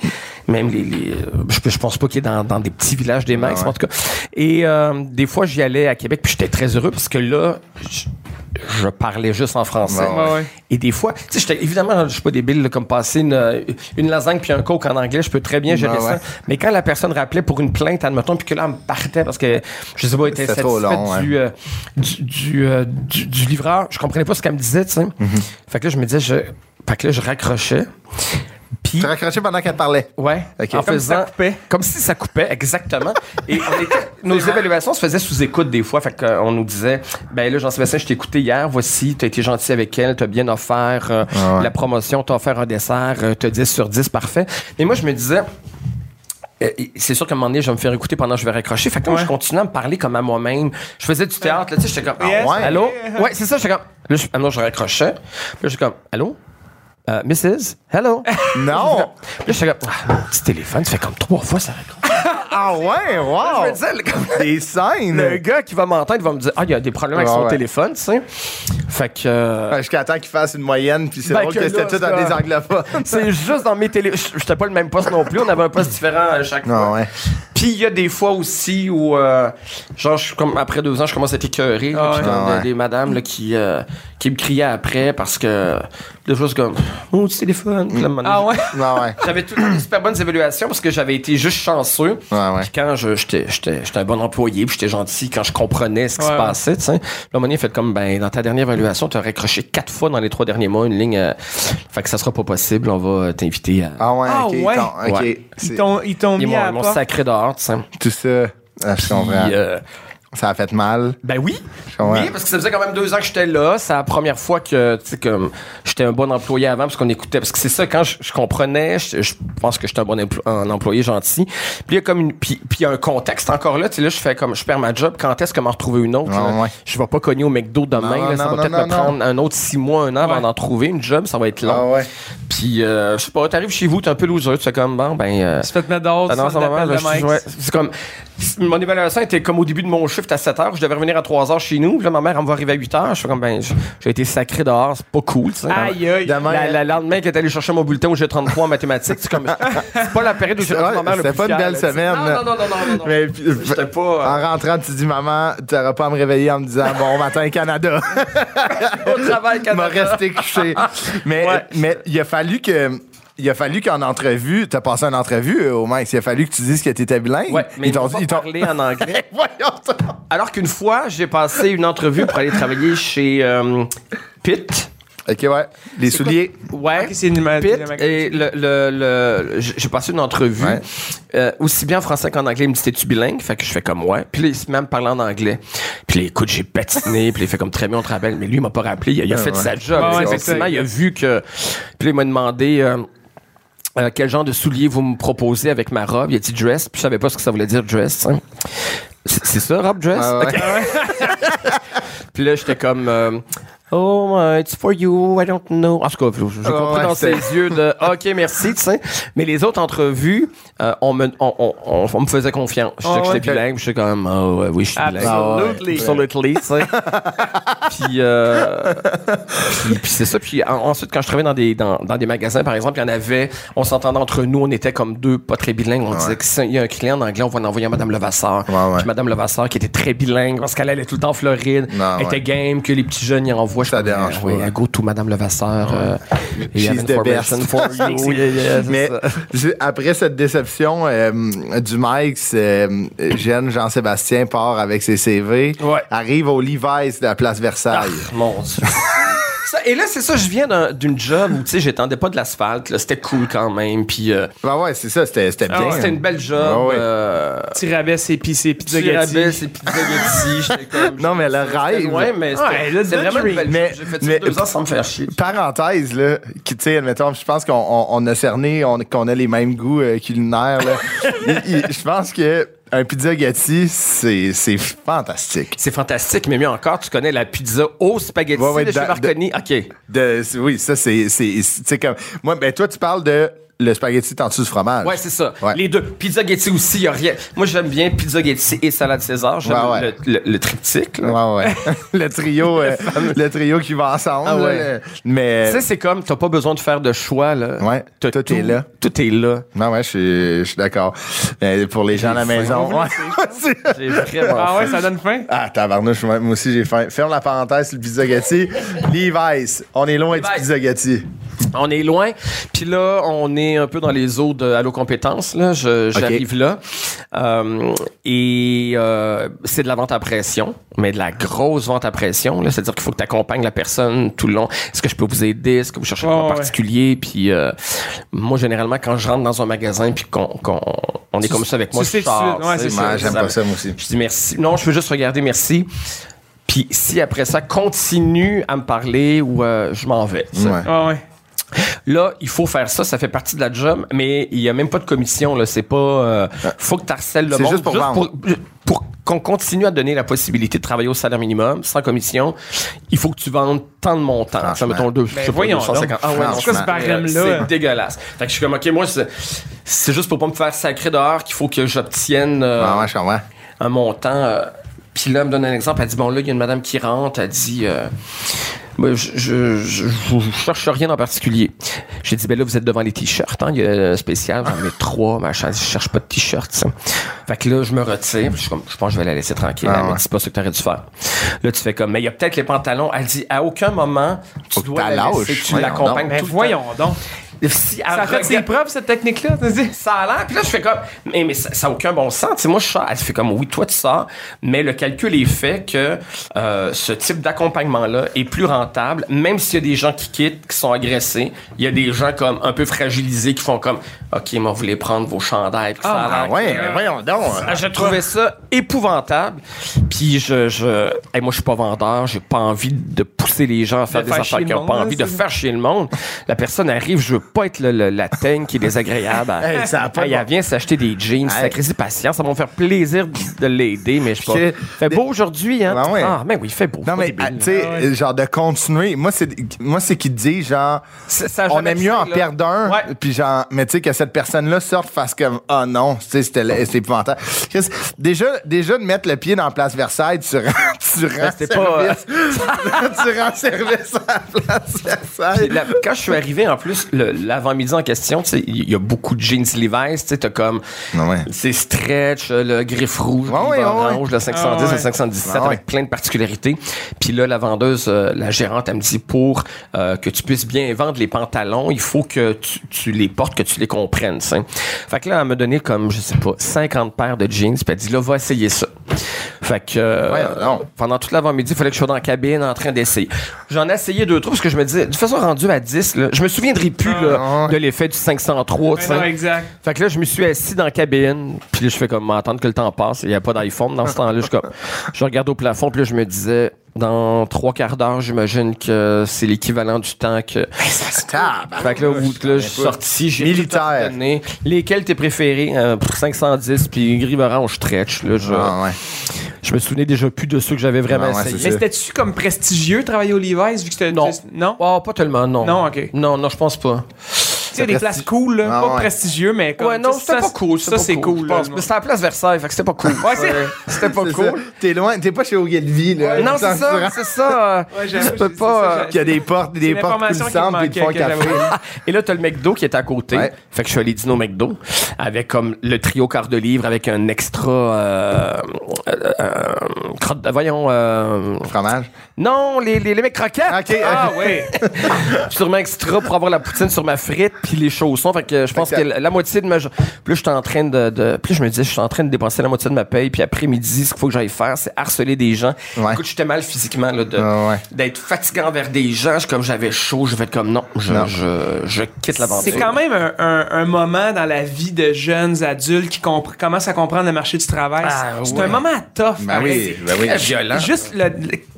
même les, les euh, je, je, pense pas qu'il y ait dans, dans des petits villages des Mex, en tout cas. Et euh, des fois, j'y allais à Québec, puis j'étais très heureux parce que là, je parlais juste en français. Et des fois, tu sais, évidemment, je suis pas débile comme passer une, une lasagne puis un coke en anglais, je peux très bien gérer ça. Mais quand la personne rappelait pour une plainte, admettons, puis que là, elle me partait parce que, je sais pas, elle était satisfaite du, euh, du, euh, du, du, livreur, je comprenais pas ce qu'elle me disait, tu sais. Mm-hmm. Fait que là, je me disais, je, fait que là, je raccrochais. Puis, tu raccrochais pendant qu'elle parlait. Ouais. En comme faisant, ça coupait. Comme si ça coupait, exactement. Et on était, nos évaluations se faisaient sous écoute des fois. Fait qu'on nous disait, ben là, Jean-Sébastien, je t'ai écouté hier. Voici, t'as été gentil avec elle, t'as bien offert euh, ah la promotion, t'as offert un dessert, euh, t'as 10 sur 10, parfait. Mais moi, je me disais, euh, c'est sûr qu'à un moment donné, je vais me faire écouter pendant que je vais raccrocher. Fait que moi, je continuais à me parler comme à moi-même. Je faisais du théâtre, là, tu sais, j'étais comme, ah, ouais, allô? Ouais, c'est ça, j'étais comme, là, je, ah je raccrochais. Puis là, j'étais comme, allô? Uh, Mrs. Hello. non. Là, je suis comme, ah, petit téléphone, ça fait comme trois fois ça ah ouais, wow. je me disais, le, des scènes. Le gars qui va m'entendre, va me dire, ah, il y a des problèmes avec son téléphone, tu sais. Fait que. Euh... Jusqu'à temps qu'il fasse une moyenne, puis c'est ben drôle que, que c'était tout dans des anglophones. c'est juste dans mes télé. J'étais pas le même poste non plus, on avait un poste différent à chaque non, fois. Ouais. Puis il y a des fois aussi où, euh, genre, je, comme après deux ans, je commence à être écœuré. Ah, ouais. Ah, des, madames là, qui, euh, qui me criaient après parce que des choses comme oh du téléphone mm. ah ouais ah ouais j'avais toutes des super bonnes évaluations parce que j'avais été juste chanceux ouais, ouais. puis quand je j'étais j'étais j'étais un bon employé puis j'étais gentil quand je comprenais ce qui se passait tu sais là mon fait comme ben dans ta dernière évaluation tu as raccroché quatre fois dans les trois derniers mois une ligne euh, fait que ça sera pas possible on va t'inviter à ah ouais ah okay, ouais, okay. ils t'ont ils t'ont mis à mon sacré dehors tu sais tout ça ah, je comprends. euh, Ça a fait mal. Ben oui. Oui, parce que ça faisait quand même deux ans que j'étais là. C'est la première fois que, tu sais, que j'étais un bon employé avant parce qu'on écoutait. Parce que c'est ça, quand je, comprenais, je, pense que j'étais un bon un employé gentil. Puis il y a comme une, puis il y a un contexte encore là. Tu sais, là, je fais comme, je perds ma job. Quand est-ce que m'en retrouver une autre? Je vais pas cogner au McDo demain. ça va peut-être me prendre un autre six mois, un an avant d'en trouver une job. Ça va être long. Ah puis, euh, je sais pas, t'arrives chez vous, t'es un peu loser. Tu fais comme, bon, ben. Euh, tu fais te mettre dehors. C'est comme, mon évaluation était comme au début de mon shift à 7 heures. Je devais revenir à 3 heures chez nous. là, ma mère, elle me va arriver à 8 heures. Je suis comme, ben, j'ai été sacré dehors. C'est pas cool, tu sais. Aïe, aïe. La, lendemain qu'elle est allée chercher mon bulletin où j'ai 33 en mathématiques, c'est comme, c'est pas la période où j'ai ma mère C'était pas une belle semaine. Non, non, non, non, non. Mais, j'étais pas. Euh, en rentrant, tu dis, maman, tu n'auras pas à me réveiller en me disant, bon matin, Canada. Au travail, Canada. m'a resté couché. Mais, mais il a fallu que il a fallu qu'en entrevue, tu as passé une entrevue euh, au moins. Il a fallu que tu dises que tu étais bilingue. Ouais, mais ils t'ont parlé en anglais. Alors qu'une fois, j'ai passé une entrevue pour aller travailler chez euh, Pitt. OK, ouais. Les souliers. Ouais. c'est une Pitt, et le, le, j'ai passé une entrevue euh, aussi bien en français qu'en anglais. Il me dit T'es-tu bilingue? Fait que je fais comme ouais. Puis là, il se met à me parler en anglais. Puis là, écoute, j'ai patiné. puis il fait comme très bien, on te rappelle. Mais lui, il m'a pas rappelé. Il a, fait sa job. effectivement, il a vu que. Puis là, il m'a demandé. Euh, quel genre de souliers vous me proposez avec ma robe? Il a dit dress, puis je savais pas ce que ça voulait dire dress. Hein. C'est ça, robe dress? puis là, j'étais comme... Euh, Oh, it's for you, I don't know. En tout cas, j'ai compris dans ses yeux de OK, merci, tu sais. Mais les autres entrevues, euh, on, me, on, on, on, me faisait confiance. Je disais que j'étais bilingue, je suis quand même, oh, oui, je suis bilingue. Absolutely. Absolutely, tu sais. puis, euh, puis, puis c'est ça. Puis ensuite, quand je travaillais dans des, dans, dans des magasins, par exemple, il y en avait, on s'entendait entre nous, on était comme deux pas très bilingues. On disait qu'il y a un client en anglais, on va l'envoyer à Mme Levasseur. Puis Mme Levasseur, qui était très bilingue, parce qu'elle allait tout le temps en Floride, était game, que les petits jeunes y envoient vois, ça dérange oui, à go to Madame Levasseur. Euh, She's the best. For you. Mais après cette déception euh, du Mike, euh, jeune Jean-Sébastien part avec ses CV, arrive au Levi's de la place Versailles. Ah, mon Dieu. Et là, c'est ça, je viens d'une job où, tu sais, j'étendais pas de l'asphalte. C'était cool quand même. Puis. Euh, ben ouais, c'est ça, c'était ah, bien. c'était une belle job. Ouais, euh, Petit rabais, c'est pizza Petit rabais, c'est pizza comme. non, mais le rêve. Ouais, mais c'était vraiment une belle mais, J'ai fait mais, deux ans sans me faire chier. Parenthèse, là, tu sais, admettons, je pense qu'on a cerné, qu'on a les mêmes goûts euh, culinaires, là. Je pense que un pizza Gatti, c'est, c'est fantastique. C'est fantastique, mais mieux encore, tu connais la pizza au spaghetti de chez Marconi. OK. De, oui, ça, c'est, c'est, c'est comme... Moi, ben, toi, tu parles de le spaghetti en dessous du fromage. Ouais, c'est ça. Les deux. Pizza Getty aussi, y a rien. Moi, j'aime bien pizza Getty et salade César. J'aime le, le, triptyque. Ouais, ouais. le trio, euh, le trio qui va ensemble. Ah ouais. Mais. Tu sais, c'est comme, t'as pas besoin de faire de choix, là. Ouais. Tout, est là. Tout est là. Non, ouais, je suis d'accord. pour les gens à la maison. Ouais. j'ai vraiment. Ah ouais, ça donne faim? Ah, tabarnouche, moi aussi, j'ai faim. Ferme la parenthèse sur le pizza Getty. Levi's, on est loin du pizza Getty. On est loin. Puis là, on est un peu dans les eaux de Allo Compétences. Là. j'arrive là. Euh, et euh, c'est de la vente à pression, mais de la grosse vente à pression. Là. C'est-à-dire qu'il faut que tu accompagnes la personne tout le long. Est-ce que je peux vous aider? Est-ce que vous cherchez un particulier? Puis euh, moi, généralement, quand je rentre dans un magasin puis qu'on, on est comme ça avec moi, je sors. j'aime pas ça, moi aussi. Je dis merci. Non, je veux juste regarder merci. Puis si après ça continue à me parler ou je m'en vais. Ouais. ouais. Là, il faut faire ça, ça fait partie de la job, mais il y a même pas de commission. Là, c'est pas. Euh, faut que tu harcèles le monde. Juste pour Pour, qu'on continue à donner la possibilité de travailler au salaire minimum, sans commission, il faut que tu vendes tant de montants. Ça mettons deux, mais voyons 250. Ah ouais, ce C'est dégueulasse. Fait que je suis comme, OK, moi, c'est juste pour pas me faire sacrer dehors qu'il faut que j'obtienne euh, ah ouais, un montant. Euh, puis là, elle me donne un exemple. Elle dit, bon, là, il y a une madame qui rentre. Elle dit, je, je, je, cherche rien en particulier. J'ai dit, ben là, vous êtes devant les t-shirts, hein, il y a un spécial, j'en ai trois, machin, je cherche pas de t-shirts, ça. Fait que là, je me retire, je, comme, je pense que je vais la laisser tranquille, ah, c'est pas ce que t'aurais dû faire. Là, tu fais comme, mais il y a peut-être les pantalons. Elle dit, à aucun moment, tu dois la laisser, tu l'accompagnes voyons donc. Si ça a fait ses preuves, cette technique-là. Ça a l'air. Puis là, je fais comme, mais, mais ça n'a aucun bon sens. sais moi, je sors. Elle fait comme, oui, toi, tu sors. Mais le calcul est fait que euh, ce type d'accompagnement-là est plus rentable, même s'il y a des gens qui quittent, qui sont agressés. Il y a des gens comme un peu fragilisés qui font comme, OK, moi, vous voulez prendre vos chandails. ah, ouais, mais voyons donc. Hein. Je trouvais ça épouvantable. Puis je, je moi, je suis pas vendeur. J'ai pas envie de pousser les gens à faire des affaires qui n'ont pas envie de faire chier le monde. La personne arrive, je veux pas être le, la teigne qui est désagréable. hey, ça elle vient s'acheter des jeans. Hey. Sacré patience. Ça va me faire plaisir de l'aider, mais je sais pas. Fait beau aujourd'hui, hein? Ben ouais. Ah, mais oui, il fait beau. Non, mais, tu sais, genre de continuer. Moi, c'est, moi, c'est qu'il dit, genre, on est mieux en perdre un. Puis genre, mais tu sais, que cette personne-là sorte fasse comme, oh non, tu sais, c'était, c'est épouvantable. Déjà, déjà de mettre le pied dans la place Versailles, tu rends, tu rends service. Pas, tu rends service à la place Versailles. quand je suis arrivé, en plus, l'avant-midi en question, il y a beaucoup de jeans Levi's, tu sais, t'as comme, ah c'est stretch, le griffe rouge, ouais, orange, le 510, ah le 517, avec plein de particularités. Puis là, la vendeuse, euh, la gérante, elle me dit, pour euh, que tu puisses bien vendre les pantalons, il faut que tu, tu les portes, que tu les comprennes, t'sais. Fait que là, elle m'a donné comme, je sais pas, 50 paires de jeans, puis elle dit, là, va essayer ça. Fait que euh, pendant toute l'avant-midi, il fallait que je sois dans la cabine en train d'essayer. J'en ai essayé deux, trois parce que je me disais, de toute façon, rendu à 10, là, je me souviendrai plus ah, de l'effet du 503. Non, exact. Fait que là, je me suis assis dans la cabine, puis là, je fais comme attendre que le temps passe. Il n'y a pas d'iPhone dans ce temps-là. Je, je regarde au plafond, puis là, je me disais, dans trois quarts d'heure, j'imagine que c'est l'équivalent du temps que. fait que là, au bout de là, je suis sorti, j'ai Militaire. Donné. Lesquels t'es préféré euh, pour 510 puis gris orange stretch là, je, ah, ouais. Je me souvenais déjà plus de ceux que j'avais vraiment ah, essayé. Mais c'était-tu comme prestigieux travailler au Levi's vu que c'était non. non? Oh, pas tellement non. Non ok. Non non je pense pas sais, des places cool, là, ah, pas prestigieux, mais comme. Ouais, non, c'était pas cool. Ça, c'est cool. mais c'était la place Versailles, fait que c'était pas cool. Ouais, c'était pas cool. T'es loin, t'es pas chez Ogilvy, là. Non, c'est ça, c'est ça. Je peux pas. Qu'il y a des portes, des portes coulissantes, puis font café. Et là, t'as le McDo qui est à côté. Fait que je suis allé dîner au McDo avec comme le trio quart de livre avec un extra. Euh, voyons. Fromage? Non, les, les, les mecs croquettes. Ah, oui. Sûrement extra pour avoir la poutine sur ma frite puis les chaussons. Fait que je pense que la, moitié de ma. Plus j'étais en train de, de, Plus je me disais, je suis en train de dépenser la moitié de ma paye. Puis après-midi, ce qu'il faut que j'aille faire, c'est harceler des gens. Écoute, j'étais mal physiquement, là, d'être fatigant envers des gens. comme j'avais chaud, je vais être comme non, je, je, je, quitte l'aventure. C'est quand même un, un, moment dans la vie de jeunes adultes qui commencent à comprendre le marché du travail. Ah, c'est un moment tough. Ben oui, ben oui. violent. Juste le,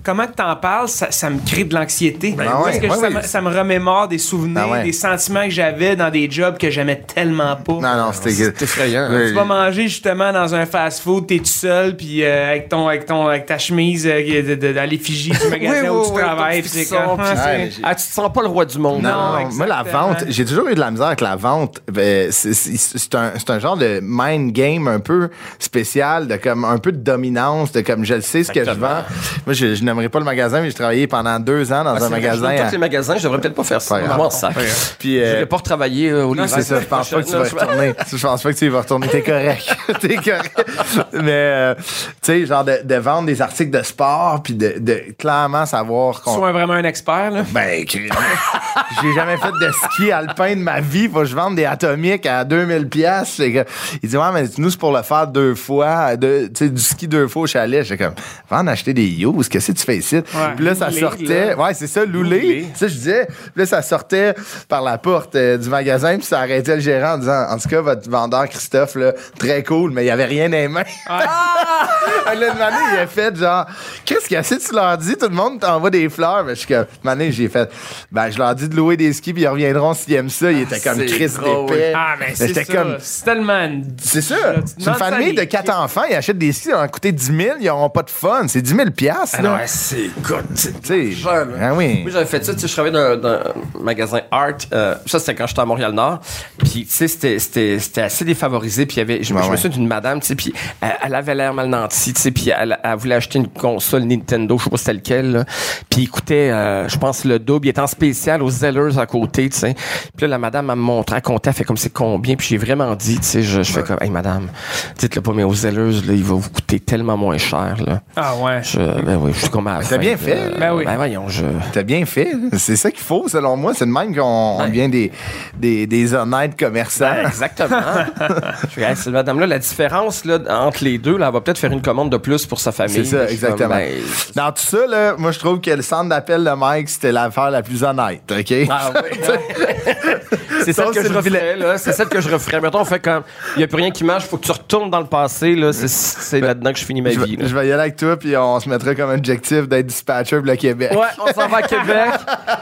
comment tu en parles, ça, ça, me crée de l'anxiété. Ben parce que ça, me, ça, me remémore des souvenirs, des sentiments que j'avais dans des jobs que j'aimais tellement pas. Non, non, c'était effrayant. Hein. Tu vas manger justement dans un fast-food, t'es tout seul, puis euh, avec, ton, avec, ton, avec ta chemise euh, à l'effigie du magasin où tu travailles. Puis ah, tu te sens pas le roi du monde. Non, moi, la vente, j'ai toujours eu de la misère avec la vente. Ben, c'est un, un genre de mind game un peu spécial, de comme un peu de dominance, de comme je le sais ce que je vends. Moi, je, je n'aimerais pas le magasin, mais j'ai travaillé pendant deux ans dans ah, un magasin. Dans tous les magasins, je devrais peut-être pas faire ça. ça. Puis, euh, je vais pas travailler euh, au Non, c'est ça. Je pense pas que tu vas retourner. Je pense pas que tu vas retourner. T'es correct. T'es correct. Mais, euh, tu sais, genre de, de, vendre des articles de sport puis de, de clairement savoir qu'on. Sois vraiment un expert, là. Ben, j'ai jamais fait de ski alpin de ma vie. Faut que je vende des atomiques à 2000 pièces. Il dit, ouais, mais nous, c'est pour le faire deux fois. Tu sais, du ski deux fois au chalet. J'ai comme, va en acheter des yous. Qu'est-ce que tu fais ici? Ouais, puis là, ça sortait. Ouais, c'est ça, loulé. Ça, je disais. Puis là, ça sortait par la porte euh, du magasin, puis ça arrêtait le gérant en disant En tout cas, votre vendeur Christophe, là, très cool, mais il n'y avait rien dans les mains. Ah! là, il a fait genre Qu'est-ce qu'il y a si tu leur dis, tout le monde t'envoie des fleurs. Mais je suis comme Mané, j'ai fait Ben, je leur dis de louer des skis, puis ils reviendront s'ils aiment ça. Il était comme Chris d'épée. Ah, mais c'est ça. Comme... C'est tellement. C'est ça. C'est une famille de quatre enfants, ils achètent des skis, ils vont coûter 10 000, ils n'auront pas de fun. C'est 10 000 ah, là. Ouais, c'est good. Tu sais. Ah oui. Moi, j'avais fait ça, tu sais, je travaillais dans, un magasin art. Euh, ça, c'était quand j'étais à Montréal-Nord. Puis, tu sais, c'était, c'était, c'était assez défavorisé. Puis, il y avait, je, me souviens d'une madame, tu sais, puis elle, avait l'air mal nantie, tu sais, puis elle, elle, voulait acheter une console Nintendo, je sais pas c'était lequel, là. Puis, il coûtait, euh, je pense, le double. Il était en spécial aux Zellers à côté, tu sais. Puis là, la madame, elle me montrait, elle comptait, elle fait comme c'est combien? Puis, j'ai vraiment dit, tu sais, je, je fais comme, hey, madame, dites-le pas, mais aux Zellers, là, il va vous coûter tellement moins cher, là. Ah ouais. Je, ben oui, je suis comme à T'as bien fait. ben oui. Ben voyons, je. T'as bien fait. C'est ça qu'il faut, selon moi. C'est de même qu'on ben. vient des, des, des honnêtes commerçants. Ben, exactement. je cette madame-là, la différence là, entre les deux, là, elle va peut-être faire une commande de plus pour sa famille. C'est ça, exactement. ben, Dans tout ça, là, moi, je trouve que le centre d'appel de Mike, c'était l'affaire la plus honnête, OK? Ah oui. c'est Ça, celle que je referais, là. C'est celle que je referais. Mettons, on fait quand il n'y a plus rien qui marche, faut que tu retournes dans le passé, là. C'est, c'est là-dedans que je finis ma Je vie, je vais y aller avec toi, puis on se mettrait comme objectif d'être dispatcher pour le Québec. Ouais, on s'en va à Québec.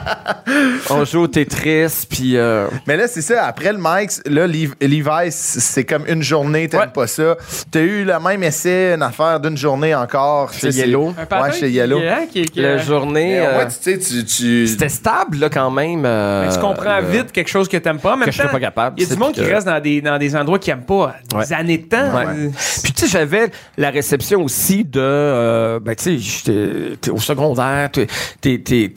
on joue au Tetris, puis euh, Mais là, c'est ça. Après le Mike's, là, Lev- Levi's, c'est comme une journée, t'aimes Ouais. pas ça. T'as eu le même essai, une affaire d'une journée encore. Chez Yellow. Un Ouais, chez Yellow. Qui, hein, qui- qui- la journée. Moins, euh, tu sais, tu. tu- c'était stable, là, quand même. euh, mais tu comprends vite quelque chose que t'aimes pas. En même que je temps, pas capable, Il y a du monde qui reste dans des, dans des endroits qu'ils aiment pas des Ouais. années de temps. Ouais. Puis tu sais, j'avais la réception aussi de, euh, ben tu sais, au secondaire, t'es, t'es,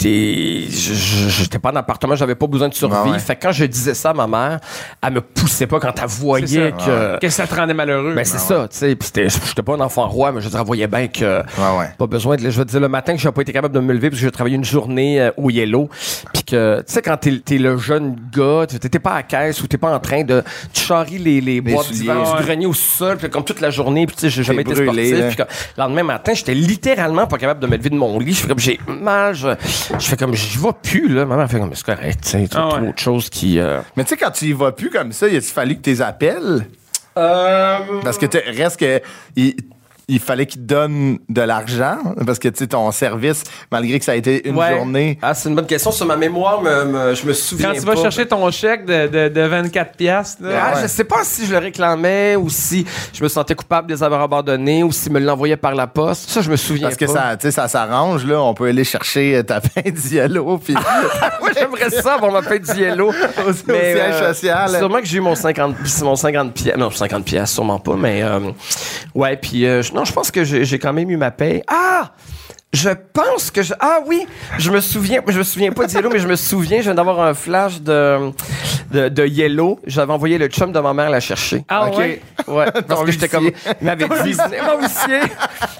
j'étais pas en appartement, j'avais pas besoin de survivre. Ouais, ouais. Fait que quand je disais ça à ma mère, elle me poussait pas quand elle voyait ça. que. Que ça te rendait malheureux? Ben c'est ça, tu sais. Puis j'étais pas un enfant roi, mais je voyait bien que Ouais, ouais. pas besoin de. Je veux dire, le matin que j'ai pas été capable de me lever parce que j'ai travaillé une journée euh, au Yellow, puis que tu sais quand t'es, t'es le jeune gars, tu- t'es pas à caisse ou t'es pas en train de tu charries les les boîtes souliers. d'hiver du grenier au sol, puis comme toute la journée, puis tu sais j'ai jamais été brûlé, sportif, puis le lendemain matin j'étais littéralement pas capable de me lever de mon lit. Je fais comme j'ai mal, je, je fais comme j'y vais plus là. Maman fait comme c'est correct, tu sais, Ah ouais. autre chose qui. euh, Mais tu sais, quand tu y vas plus comme ça, il a fallu que tu les appelles? Parce que t'es- reste que. Il fallait qu'ils te donnent de l'argent parce que tu sais ton service malgré que ça a été une Ouais. journée Ah, c'est une bonne question. Sur ma mémoire, me, me- je me souviens Quand tu vas chercher ton chèque de, de, de 24 piastres, là, Ah, Ouais. Je sais pas si je le réclamais ou si je me sentais coupable de les avoir abandonnés ou s'ils me l'envoyaient par la poste. Ça, je me souviens parce que pas. ça tu sais ça s'arrange là on peut aller chercher euh, ta fin d'yellow puis Moi, j'aimerais ça avoir ma paix de yellow. au, siège social Sûrement que j'ai eu mon 50, mon 50 pièces. Non, 50 pièces, sûrement pas, mais euh, ouais, puis euh, non, je pense que j'ai quand même eu ma paix. Ah! Je pense que je. Ah oui! Je me souviens. Je me souviens pas de Yellow, mais je me souviens, je viens d'avoir un flash de, de, de Yellow. J'avais envoyé le chum de ma mère la chercher. Ah Ok? ouais? Ouais, parce que j'étais comme. Il m'avait dit. Mon huissier.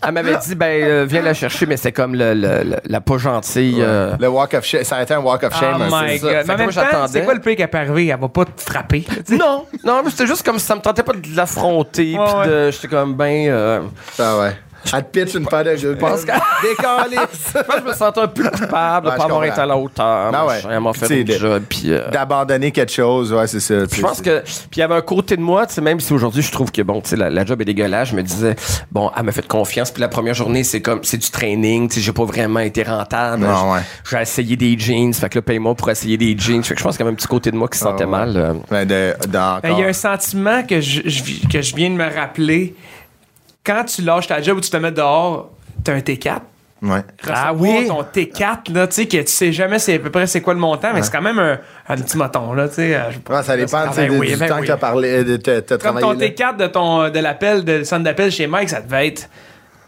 Elle m'avait dit, ben, euh, viens la chercher, mais c'est comme le, le- le- la pas gentille. euh, le walk of shame ça a été un walk of Oh shame un my. Fait Mais que en moi, même temps, j'attendais. c'est quoi le pire qui peut arriver? Elle va pas te frapper. Non, non, mais c'était juste comme ça me tentait pas de l'affronter. Ouais, puis de, j'étais comme ben. euh, Ah ouais elle te pitch une paire de je pense que je me sentais un peu coupable de pas avoir été à la hauteur. Ben ouais. Elle m'a fait Tu sais, un de- job. Puis. euh, d'abandonner quelque chose ouais c'est ça je pense que puis il y avait un côté de moi, tu sais même si aujourd'hui je trouve que bon, tu sais la, la job est dégueulasse, je me disais bon, elle m'a fait confiance puis la première journée c'est comme c'est du training, tu sais j'ai pas vraiment été rentable. Non, J'ai- ouais. J'ai essayé des jeans, fait que là paye-moi pour essayer des jeans, fait que je pense qu'il y avait un petit côté de moi qui se sentait ouais. mal. euh. Ben, Ben, Il y a un sentiment que je, je- que je viens de me rappeler. Quand tu lâches ta job ou tu te mets dehors, t'as un T4. ouais Ah oui? Ton T4, là, tu sais, que tu sais jamais c'est à peu près c'est quoi le montant, mais c'est quand même un, un petit moton, là, tu sais. euh. Ouais, ça dépend Ben de- oui, du ben temps oui. que tu as parlé de te Comme travailler ton là. T4 de, ton, de l'appel, de centre d'appel chez Mike, ça devait être.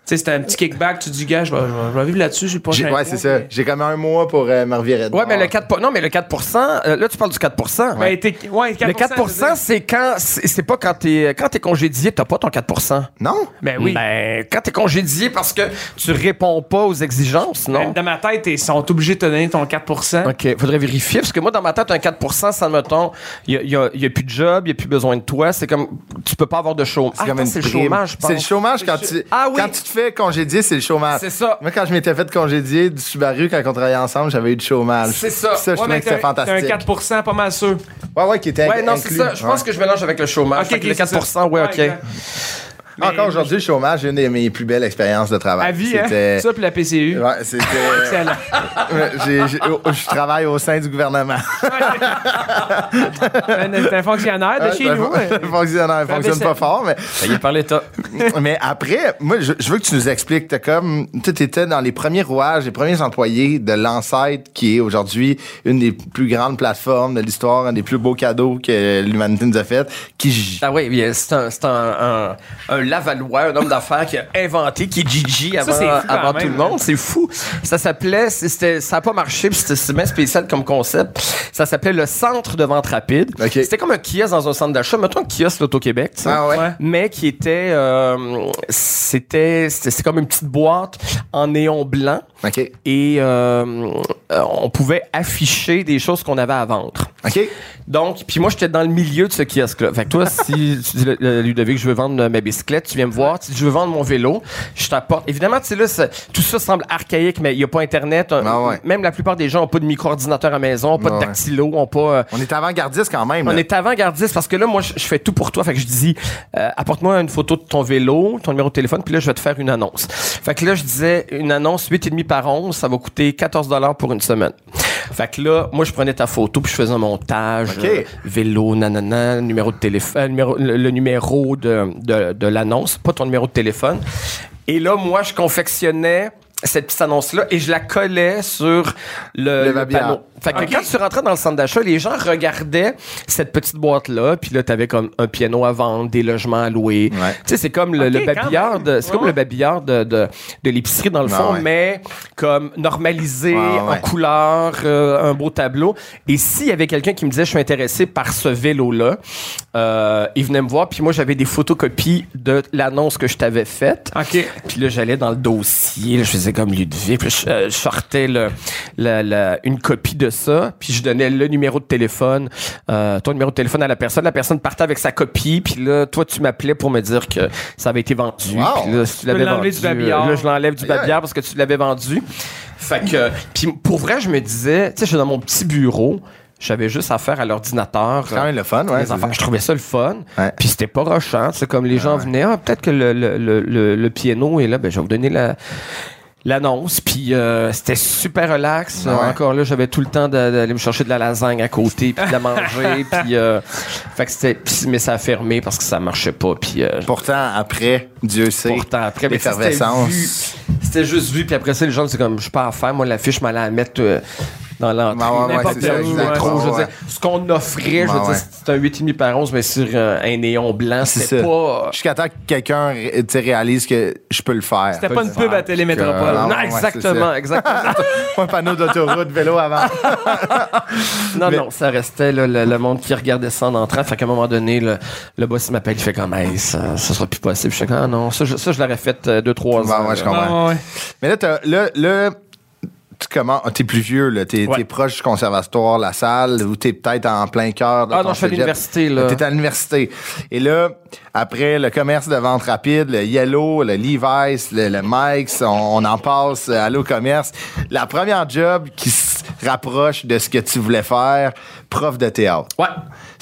Tu sais, c'était un petit kickback, tu dis, gars, je vais, je vais- je vais vivre là-dessus, je suis pas J'ai- cher. Ouais, c'est ça. J'ai comme un mois pour euh, me revirer de Ouais, mais le 4 po- non mais le 4% euh, là tu parles du 4 Ben, t'es- ouais, 4%, Le 4 je veux dire. c'est quand c'est c'est pas quand t'es quand t'es congédié, t'as pas ton 4% Non? Ben oui. Ben, quand t'es congédié parce que tu réponds pas aux exigences, non? Ben, Dans ma tête, ils sont obligés de te donner ton 4% OK, faudrait vérifier, parce que moi, dans ma tête, un 4% ça, mettons, il y a, y a- y a plus de job, il y a plus besoin de toi, c'est comme, tu peux pas avoir de chômage. C'est comme une le prime. chômage, je pense. C'est le chômage quand tu, Ah oui. quand tu te congédier, c'est le chômage. C'est ça. Moi, quand je m'étais fait congédier du Subaru, quand on travaillait ensemble, j'avais eu du chômage. C'est ça. Ça, je trouvais que c'était fantastique. un 4 pas mal sûr. Ouais, ouais, qui était Ouais, non, c'est ça. Je pense Ouais. que je mélange avec le chômage. Ok, Fait que ok, le c'est 4 ça. ouais, Ouais, OK. Mais- Encore aujourd'hui, le chômage, une de mes plus belles expériences de travail. À vie, hein? C'était- Ça, puis la PCU. Ouais, c'était. Excellent. J'ai- oh, je travaille au sein du gouvernement. T'es un fonctionnaire de chez Ouais, nous. ça- ouais. fonctionnaire, Fait fonctionne pas fort, mais Ça y est, par l'État. mais après, moi, je, je veux que tu nous expliques. T'as comme, tu étais dans les premiers rouages, les premiers employés de l'ancêtre qui est aujourd'hui une des plus grandes plateformes de l'histoire, un des plus beaux cadeaux que l'humanité nous a fait. Qui, Ah oui, bien, c'est un, c'est un, un, un Lavallois, un homme d'affaires qui a inventé, qui est Gigi avant, tout le hein. monde. C'est fou. Ça s'appelait, ça a pas marché, puis c'était bien spécial comme concept. Ça s'appelait le Centre de vente rapide. C'était comme un kiosque dans un centre d'achat. Mettons un kiosque l'Auto-Québec, tu sais. Ah ouais. Ouais. Mais qui était, euh, c'était, c'est comme une petite boîte en néon blanc et euh, euh, on pouvait afficher des choses qu'on avait à vendre. OK. Donc, puis moi, j'étais dans le milieu de ce kiosque-là. Fait que toi, si tu dis, Ludovic, je veux vendre ma bicyclette, tu viens me voir. Tu dis, je veux vendre mon vélo, je t'apporte. Évidemment, tu sais, là, tout ça semble archaïque, mais il n'y a pas Internet. Ah même la plupart des gens n'ont pas de micro-ordinateur à maison, pas de Ah dactylo, ont pas. euh, On est avant-gardiste quand même. on est avant-gardiste parce que là, moi, je je fais tout pour toi. Fait que je dis, euh, apporte-moi une photo de ton vélo, ton numéro de téléphone, puis là, je vais te faire une annonce. Fait que là, je disais, une annonce 8,5 par 11, ça va coûter 14 pour une semaine. Fait que là, moi, je prenais ta photo, puis je faisais un montage, OK. euh, vélo, nanana, numéro de téléphone, numéro, le, le numéro de, de, de l'annonce, pas ton numéro de téléphone. Et là, moi, je confectionnais cette petite annonce-là et je la collais sur le, Le panneau. Fait que quand tu rentrais dans le centre d'achat, les gens regardaient cette petite boîte-là, puis là, t'avais comme un piano à vendre, des logements à louer. Ouais. Tu sais, c'est comme le, babillard, de, c'est Ouais, comme le babillard de, de, de l'épicerie dans le Ah fond, ouais. mais comme normalisé, ouais. en couleur, euh, un beau tableau. Et s'il y avait quelqu'un qui me disait, je suis intéressé par ce vélo-là, euh, il venait me voir, puis moi, j'avais des photocopies de l'annonce que je t'avais faite. OK. Puis là, j'allais dans le dossier, là, je faisais comme Ludwig, puis je, euh, je sortais le, la- la- une copie de ça, puis je donnais le numéro de téléphone, euh, ton numéro de téléphone à la personne. La personne partait avec sa copie, puis là, toi, tu m'appelais pour me dire que ça avait été vendu. Wow. Puis là, si tu l'avais vendu, du babillard. euh, Là, je l'enlève du babillard parce que tu l'avais vendu. Fait que, puis pour vrai, je me disais, tu sais, je suis dans mon petit bureau, j'avais juste affaire à l'ordinateur. C'est quand même le fun, ouais. Les enfants, ça. je trouvais ça le fun. Ouais. Puis c'était pas rushant. C'est comme les gens ouais. venaient, ah, peut-être que le, le, le, le, le piano est là, ben, je vais vous donner la, l'annonce. Puis euh, c'était super relax. Ouais. Euh, Encore là, j'avais tout le temps d'aller me chercher de la lasagne à côté, puis de la manger. puis, euh, fait que c'était, mais ça a fermé parce que ça marchait pas. Puis euh, Pourtant, après, Dieu sait. pourtant, après, mais ça, c'était l'effervescence. vu. C'était juste vu. Puis après ça, les gens, c'est comme, je suis pas à faire. Moi, l'affiche, je m'allais la mettre euh, dans l'entrée. Ouais, ouais, N'importe où, je veux dire, ce qu'on offrait, je veux Ouais, dire, c'était un 8,5 par 11, mais sur euh, un néon blanc. C'est C'était pas. Jusqu'à temps que quelqu'un réalise que je peux le faire. C'était pas une pub à Télémétropole. Non, exactement, exactement. Pas un panneau d'autoroute, vélo avant. non, Mais- non, ça restait là, le, le monde qui regardait ça en entrant. Fait qu'à un moment donné, le, le boss il m'appelle, il fait comme, hey, ça, ça sera plus possible. Je fais comme, ah non, ça, je, ça, je l'aurais fait euh, deux, trois Ouais, ans. ouais, je là. comprends. Ouais, ouais. Mais là, t'as- là, là, tu comment, t'es plus vieux, là. T'es, Ouais. proche du conservatoire, la salle, ou t'es peut-être en plein cœur de Ah non, je suis à l'université, là. T'es à l'université. Et là, après le commerce de vente rapide, le Yellow, le Levi's, le, le Mike's, on, on en passe à l'eau commerce. La première job qui se rapproche de ce que tu voulais faire, prof de théâtre. Ouais.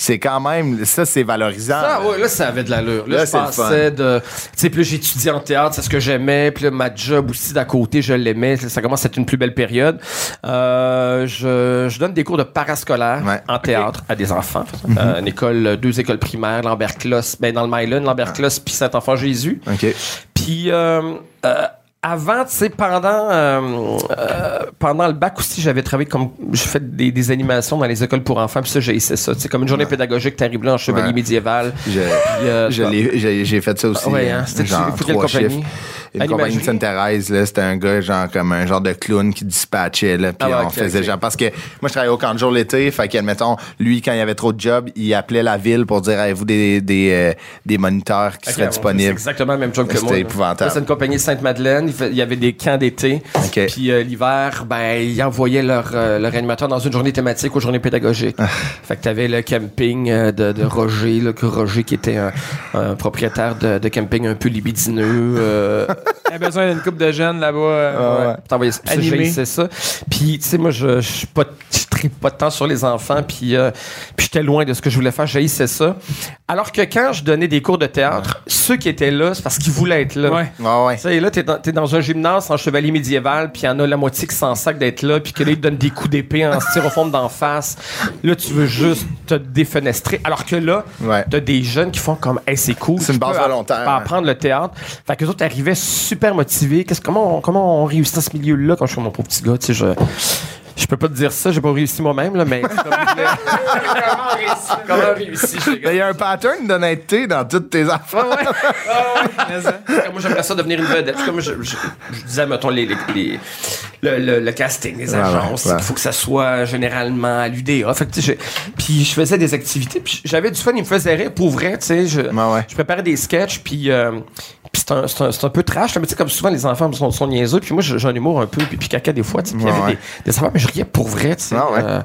C'est quand même, ça, c'est valorisant. Ah ouais, là, ça avait de l'allure. Là, Là, je pensais de... Tu sais, là, j'étudiais en théâtre, c'est ce que j'aimais. Puis là, ma job aussi d'à côté, je l'aimais. Ça commence à être une plus belle période. Euh, je, je donne des cours de parascolaire Ouais. en théâtre à des enfants. Euh, une école, deux écoles primaires, Lambert-Closs, ben, dans le Myland, Lambert-Closs, puis Saint-Enfant-Jésus. OK. Puis euh, euh, avant, tu sais, pendant euh, euh, pendant le bac aussi, j'avais travaillé comme j'ai fait des, des animations dans les écoles pour enfants. Puis ça, j'ai essayé ça. Sais, comme une journée pédagogique, t'arrives là en chevalier Ouais. médiéval. Je, euh, je j'ai, j'ai fait ça aussi. Ouais, hein. euh, quelle trois compagnie? Une compagnie de? Sainte-Thérèse, là, c'était un gars, genre, comme un genre de clown qui dispatchait, là, puis Ah on faisait genre, parce que moi, je travaillais au camp de jour l'été, fait qu'admettons, lui, quand il y avait trop de jobs, il appelait la ville pour dire, avez-vous des, des, euh, des moniteurs qui seraient bon, disponibles? C'est exactement le même job que C'était moi. là. épouvantable. C'est une compagnie de Sainte-Madeleine. Il, y avait des camps d'été. Puis euh, l'hiver, ben, ils envoyaient leur, euh, leur animateur dans une journée thématique aux journées pédagogiques. Ah. fait que t'avais le camping euh, de, de Roger, là, que Roger qui était un, un propriétaire de, de camping un peu libidineux. Il y a besoin d'une coupe de jeunes là-bas. euh, Ah ouais. Ouais. T'envoyais ça. Puis, tu sais, moi, je suis pas, pas de temps sur les enfants, puis, euh, puis j'étais loin de ce que je voulais faire, j'haïssais ça. Alors que quand je donnais des cours de théâtre, ceux qui étaient là, c'est parce qu'ils voulaient être là. Ouais. Ouais, ouais. Tu sais, là, t'es dans, t'es dans un gymnase en chevalier médiéval, puis il y en a la moitié qui s'en sac d'être là, puis que là, ils te donnent des coups d'épée en styrofoam d'en face. Là, tu veux juste te défenestrer. Alors que là, Ouais. t'as des jeunes qui font comme, hey, c'est cool. C'est une je base volontaire, ouais. apprendre le théâtre. Fait que les autres arrivaient super motivés. Qu'est-ce, comment, on, comment on réussit dans ce milieu-là quand je suis mon pauvre petit gars, tu sais, je. Je peux pas te dire ça, j'ai pas réussi moi-même, là, mais. comment réussir? Comment réussir? je les gars? Il y a un pattern d'honnêteté dans toutes tes affaires. Ouais, ouais. Moi, j'aimerais ça devenir une vedette. Comme je, je, je disais, mettons, les, les, les- le, le- le casting, les agences, ouais, ouais. il faut que ça soit généralement à l'UDA. Fait que, tu sais, je- puis je faisais des activités, puis j'avais du fun, il me faisait rire pour vrai, tu sais. Je, Ouais, ouais. je préparais des sketchs, puis, euh, puis c'est un, c'est un, c'est un peu trash, mais tu sais, comme souvent les enfants sont, sont niaiseux, puis moi j'ai un humour un peu, puis, puis caca des fois, tu sais, puis il y avait des, des affaires, mais je riais pour vrai, tu sais. Ah, ouais. euh,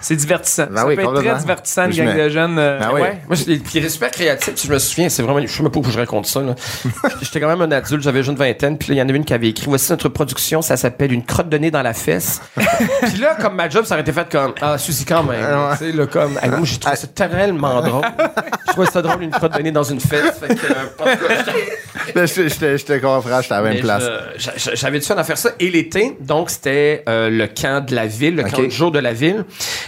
C'est divertissant. Ben ça oui, peut être très divertissant, une gang de jeunes. euh, Ben oui. Ouais. Moi, puis super créatif. Je me souviens, c'est vraiment, je sais même pas où je raconte ça. J'étais quand même un adulte, j'avais une vingtaine, puis là, il y en avait une qui avait écrit, voici notre production, ça s'appelle Une crotte de nez dans la fesse. puis là, comme ma job, ça aurait été fait comme, ah, Suzy quand même. Ouais. Tu sais, là, comme, ah, moi, j'ai trouvé ça tellement drôle. Je trouvais ça drôle, une crotte de nez dans une fesse. Fait que, euh, je, je te- je te comprends, je suis à la même mais place. J'avais du fun à faire ça. Et l'été, donc, c'était euh, le camp de la ville, le camp de jour de la ville.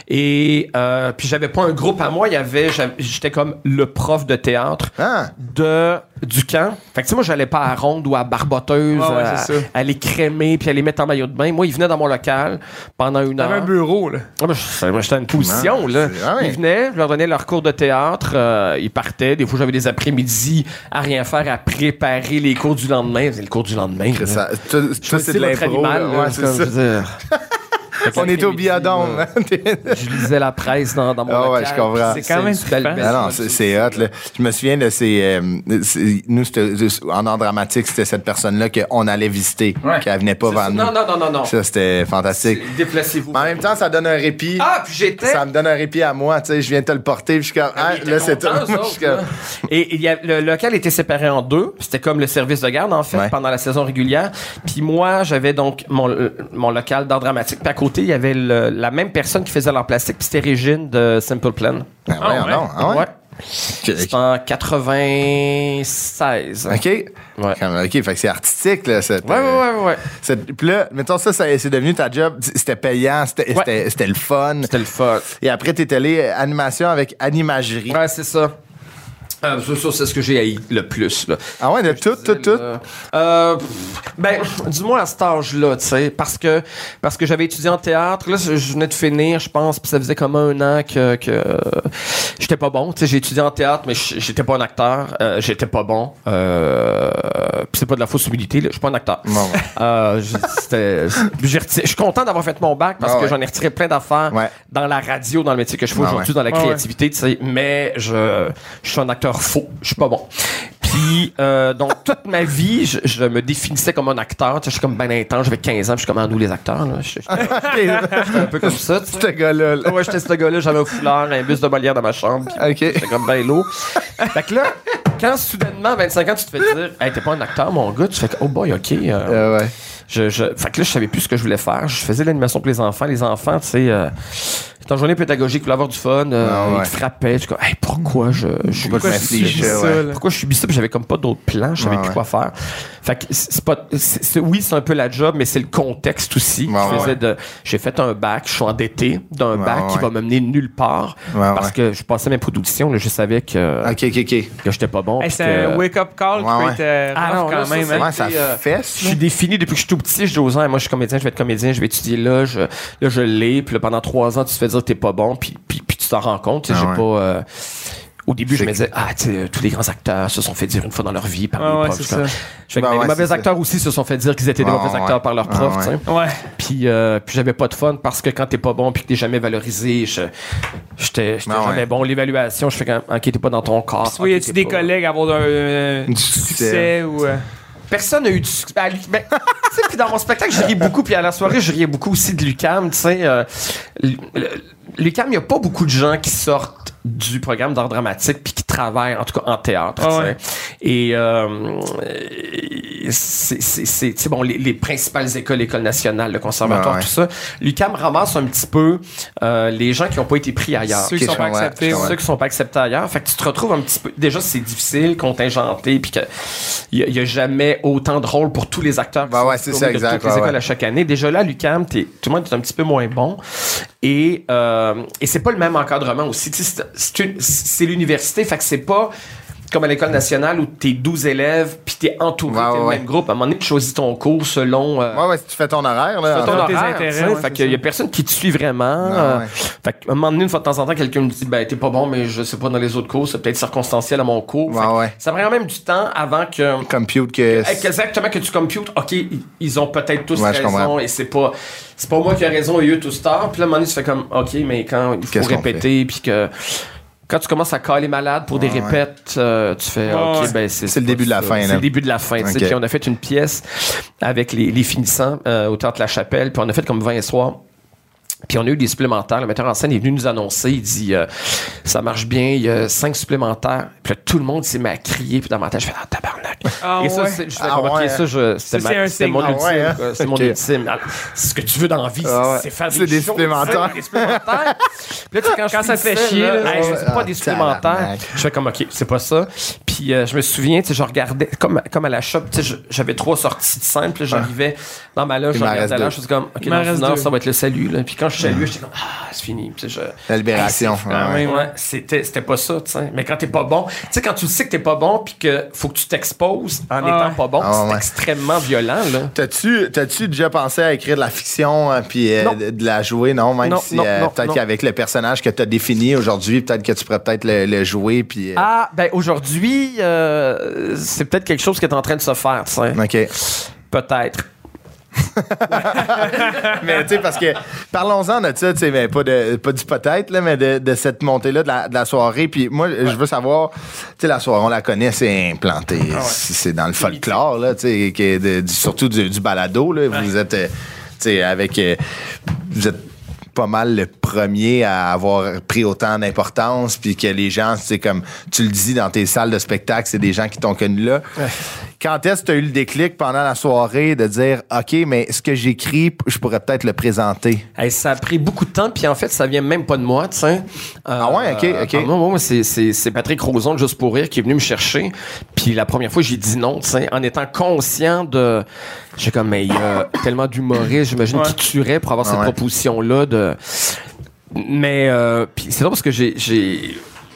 Et euh, puis, j'avais pas un groupe à moi. Il y avait, j'étais comme le prof de théâtre Ah, de du camp. Fait que tu sais, moi, j'allais pas à Ronde ou à Barboteuse, ouais, à, ça. à les crémer puis à les mettre en maillot de bain. Moi, ils venaient dans mon local pendant une heure. un bureau, là. Ah, ben, je- moi, j'étais à une position, là. ah. Ils venaient, je leur donnais leur cours de théâtre, euh, ils partaient. Des fois, j'avais des après-midi à rien faire, à préparer les cours du lendemain. C'est le cours du lendemain. ça, Choisissez c'est de l'impro. Ouais, c'est ça. On est au biodôme. Je lisais la presse dans, dans mon Ah ouais, local, je comprends. puis C'est quand même trippant. belle- Ah non, c'est hot. Là. Je me souviens de ces. euh, c'est- nous, c'était- en art dramatique, c'était cette personne-là qu'on allait visiter, Ouais. qui venait pas vers nous. Non, non, non, non, non. Ça, c'était fantastique. Déplacez-vous. En même temps, ça donne un répit. Ah, puis j'étais. Ça me donne un répit à moi. Tu sais, je viens de te le porter, puis je suis comme. Ah, étaient là, c'est tout. Et il y a, le local était séparé en deux. C'était comme le service de garde, en fait, Ouais. pendant la saison régulière. Puis moi, j'avais donc mon, euh, mon local d'art dramatique. Puis à côté, il y avait le- la même personne qui faisait plastique. Puis c'était Régine de Simple Plan. Ah, ouais, ouais. non, ah ouais? Ouais. C'était en 96. OK. Ouais. Comme, OK, fait que c'est artistique, là. Cette, Ouais, ouais, euh, ouais, ouais. cette- Puis là, mettons ça, ça c'est devenu ta job. C'était payant, c'était Ouais. c'était- c'était le fun. C'était le fun. Et après, t'es allé euh, animation avec animagerie. Ouais, c'est ça. Euh, ça, c'est ce que j'ai haï le plus. Là. Ah ouais, de tout, tout, tout. Euh, euh, pff, ben, dis-moi à cet âge-là, tu sais, parce que, parce que j'avais étudié en théâtre. Là, je venais de finir, je pense, puis ça faisait comme un an que, que j'étais pas bon. Tu sais, j'ai étudié en théâtre, mais j'étais pas un acteur. Euh, j'étais pas bon. Euh, puis c'est pas de la fausse humilité, là. Je suis pas un acteur. Euh, je- suis content d'avoir fait mon bac parce Ah que j'en ai retiré plein d'affaires Ouais. dans la radio, dans le métier que je fais Ah aujourd'hui, ouais. dans la Ah créativité, tu sais. Mais je, je suis un acteur faux. Je suis pas bon. Puis, euh, donc, toute ma vie, je, je me définissais comme un acteur. Tu sais, je suis comme ben intense, j'avais 15 ans, puis je suis comme, nous les acteurs, là. Je- J'étais un peu comme ça, tu. Ce gars-là. là. Ouais, j'étais ce gars-là, j'avais un foulard, un bus de Molière dans ma chambre. puis OK. J'étais comme ben lourd. fait que là, quand soudainement, à 25 ans, tu te fais dire, hey, t'es pas un acteur, mon gars, tu fais que, oh boy, ok. euh, Euh, ouais. je, je, fait que là, je savais plus ce que je voulais faire. Je faisais l'animation pour les enfants. Les enfants, tu sais, euh, en journée pédagogique, voulaient avoir du fun. euh, Ah ouais. Ils te frappaient. Je suis comme, hey, pourquoi je, je Pourquoi je ouais. Pourquoi je suis ça? Puis j'avais comme pas d'autres plans. Je savais Ouais, plus ouais. quoi faire. Fait que c'est pas, c'est- oui, c'est un peu la job, mais c'est le contexte aussi. Ouais, Je faisais de, j'ai fait un bac, je suis endetté d'un Ouais, bac qui va me mener nulle part. Ouais, parce ouais. que je passais mes productions, là, je savais que, OK, OK, OK. que j'étais pas bon. Hey, c'est que- un wake-up call qui Ouais, peut être euh, Ah non, quand ça, même. hein. Ça puis, euh, fesse. Je suis défini depuis que je suis tout petit. Je dis aux ans, moi, je suis comédien, je vais être comédien, je vais étudier là. Je, là, je l'ai. Puis là, pendant trois ans, tu fais dire que t'es pas bon. Puis, puis, puis tu t'en rends compte. Ah j'ai ouais. pas. euh, au début, je me disais, ah, tu sais, tous les grands acteurs se sont fait dire une fois dans leur vie par Ouais, les ouais, profs. c'est Je fais- ça. je fais que Ben les ouais, mauvais c'est acteurs aussi se sont fait dire qu'ils étaient des Ouais, mauvais ouais. acteurs par leurs Ah profs. ouais. tu sais. Ouais. Puis, euh, puis j'avais pas de fun parce que quand t'es pas bon puis que t'es jamais valorisé, je- j'étais Ah jamais bon. L'évaluation, je fais t'es pas dans ton corps. Soit y a-tu des pas- collègues à avoir un, euh, Du du succès. succès ou. euh, Personne n'a eu du succès. Ben, ben, tu sais, puis dans mon spectacle, je riais beaucoup, puis à la soirée, je riais beaucoup aussi de Lucam. Tu sais, euh, Lucam, il n'y a pas beaucoup de gens qui sortent du programme d'art dramatique puis qui travaillent, en tout cas, en théâtre. Ah tu sais. ouais. Et euh, c'est c'est- c'est- tu sais, bon, les, les principales écoles, l'école nationale, le conservatoire, Ouais, ouais. tout ça. Lucam ramasse un petit peu euh, les gens qui n'ont pas été pris ailleurs. Ceux qui sont pas acceptés. ouais. Ceux qui sont pas acceptés ailleurs. Fait que tu te retrouves un petit peu. Déjà, c'est difficile, contingenté, puis que il y, y a jamais autant de rôles pour tous les acteurs. Bah ouais, c'est ça, exact, Toutes les écoles ouais. à chaque année. Déjà là, l'UCAM, t'es- tout le monde est un petit peu moins bon. Et, euh, et c'est pas le même encadrement aussi. C'est l'université, fait que c'est pas comme à l'école nationale où t'es 12 élèves puis t'es entouré, Ouais, t'es le ouais, même groupe. À un moment donné, tu choisis ton cours selon euh, Ouais, ouais, si tu fais ton horaire, là. ton en tes horaire, intérêts, tu ouais, fait qu'il y a personne qui te suit vraiment. Ah, euh, ouais. Fait qu'à un moment donné, une fois de temps en temps, quelqu'un me dit, ben, t'es pas bon, mais je sais pas dans les autres cours, c'est peut-être circonstanciel à mon cours. Ouais, Fait que ouais. Ça prend quand même du temps avant que. Compute que. Exactement que tu computes, ok, ils- ont peut-être tous raison et c'est pas c'est pas moi qui ai raison et eux tous tort. Puis là, à un moment donné, tu fais comme ok, mais quand il faut répéter puis que quand tu commences à caler malade pour des Ouais, répètes, euh, tu fais Ouais, ok, ben c'est C'est le début de la fin, C'est le début de la fin. tu sais. Ok. Puis on a fait une pièce avec les, les finissants euh, au théâtre La Chapelle. Puis on a fait comme 20 soirs. Puis on a eu des supplémentaires. Le metteur en scène est venu nous annoncer. Il dit euh, Ça marche bien, il y a cinq supplémentaires. Puis là, tout le monde s'est mis à crier. Puis dans ma tête, je fais Ah, tabarnak. Ah, Et ça, ouais. c'est- je fais Ah, ouais. ça, je- Ça, c'est ma- un c'était signe. mon Ah, ultime. ouais, hein? quoi. C'est mon ultime. Alors, Ce que tu veux dans la vie, c'est- Ah, ouais. c'est faire C'est des, supplémentaires. c'est des supplémentaires. Puis là, tu sais, quand, Quand ça te fait chier, là, là, je pas Ah, des supplémentaires. Je fais comme, OK, c'est pas ça. Puis euh, je me souviens, tu sais, je regardais, comme, comme à la shop, tu sais, j'avais trois sorties de scène. Puis là, j'arrivais dans ma loge, je regardais là, deux. je faisais comme, OK, ça va être le salut. Puis quand je saluais, j'étais comme, ah, c'est fini. Puis je, La libération. Hey, c'est- ouais, c'était, c'était pas ça, tu sais. Mais quand t'es pas bon, tu sais, quand tu sais que t'es pas bon, puis que faut que tu t'exposes en étant ouais. pas bon, Ah, c'est ouais. extrêmement violent, là. T'as-tu, t'as-tu déjà pensé à écrire de la fiction euh, puis euh, de, de la jouer? Non, même Non, si non, euh, non, peut-être non. qu'avec le personnage que t'as défini aujourd'hui, peut-être que tu pourrais peut-être le, le jouer puis. euh, Ah, ben aujourd'hui, euh, c'est peut-être quelque chose qui est en train de se faire, tu sais. Ok. Peut-être. mais tu sais, parce que parlons-en de ça, tu sais, mais pas, de, pas du peut-être, là, mais de, de cette montée-là de la, de la soirée. Puis moi, je veux savoir, tu sais, la soirée, on la connaît, c'est implanté. C'est c'est dans le folklore, là, tu sais, surtout du, du balado, là. Vous êtes, euh, tu sais, avec. euh, vous êtes pas mal le premier à avoir pris autant d'importance puis que les gens c'est comme tu le dis dans tes salles de spectacle c'est des gens qui t'ont connu là quand est-ce que tu as eu le déclic pendant la soirée de dire OK mais ce que j'écris je pourrais peut-être le présenter? Hey, ça a pris beaucoup de temps, puis en fait, ça vient même pas de moi, tu sais. Ah ouais, ok, ok. ah non, moi, c'est, Patrick Roson, Juste pour rire, qui est venu me chercher. Puis la première fois, j'ai dit non, tu sais, en étant conscient de... J'ai comme, mais il y a tellement d'humoristes, j'imagine, Ouais. qui tueraient pour avoir Ah cette ouais. proposition-là de... Mais, euh, puis c'est drôle parce que j'ai...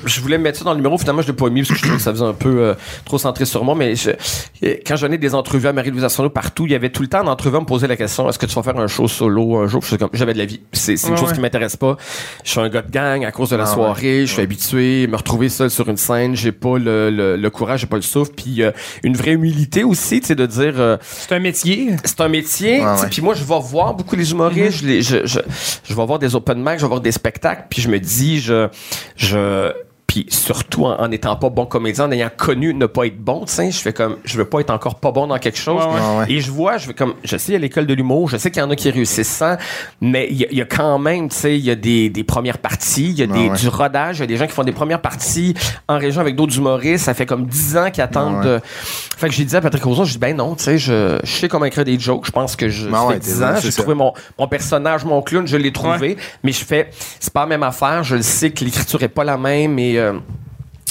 je voulais mettre ça dans le numéro, finalement, je l'ai pas mis parce que je trouvais que ça faisait un peu euh, trop centré sur moi. Mais je- quand je donnais des entrevues à Marie-Louise Arsenault partout, il y avait tout le temps d'entrevues à me poser la question est-ce que tu vas faire un show solo un jour? J'avais de la vie. C'est c'est une Ouais, chose ouais. qui m'intéresse pas. Je suis un gars de gang à cause de la Ah, soirée. Je suis habitué. Me retrouver seul sur une scène, j'ai pas le, le, le courage, j'ai pas le souffle. Puis euh, une vraie humilité aussi, tu sais, de dire. euh, C'est un métier. c'est un métier. Puis moi, je vais voir beaucoup les humoristes. Je, les- je, je, je vais voir des open mic, je vais voir des spectacles. Puis je me dis, je, je, puis surtout en, en étant pas bon comédien, en ayant connu ne pas être bon, tu sais, je fais comme, je veux pas être encore pas bon dans quelque chose. Ouais, ouais. Et je vois, je vais comme, je sais, a l'école de l'humour, je sais qu'il y en a qui réussissent sans, mais il y, a- il y a quand même, tu sais, il y a des, des premières parties, il y a des, du rodage, il y a des gens qui font des premières parties en région avec d'autres humoristes, ça fait comme 10 ans qu'ils attendent de, fait que j'ai dit à Patrick Roson, je dis ben non, tu sais, je, je sais comment écrire des jokes. Je pense que je Ben ça ouais, fait 10 t'es- ans, j'ai ça. trouvé mon, mon personnage, mon clown, je l'ai trouvé, mais je fais c'est pas la même affaire, je le sais que l'écriture est pas la même et euh, um,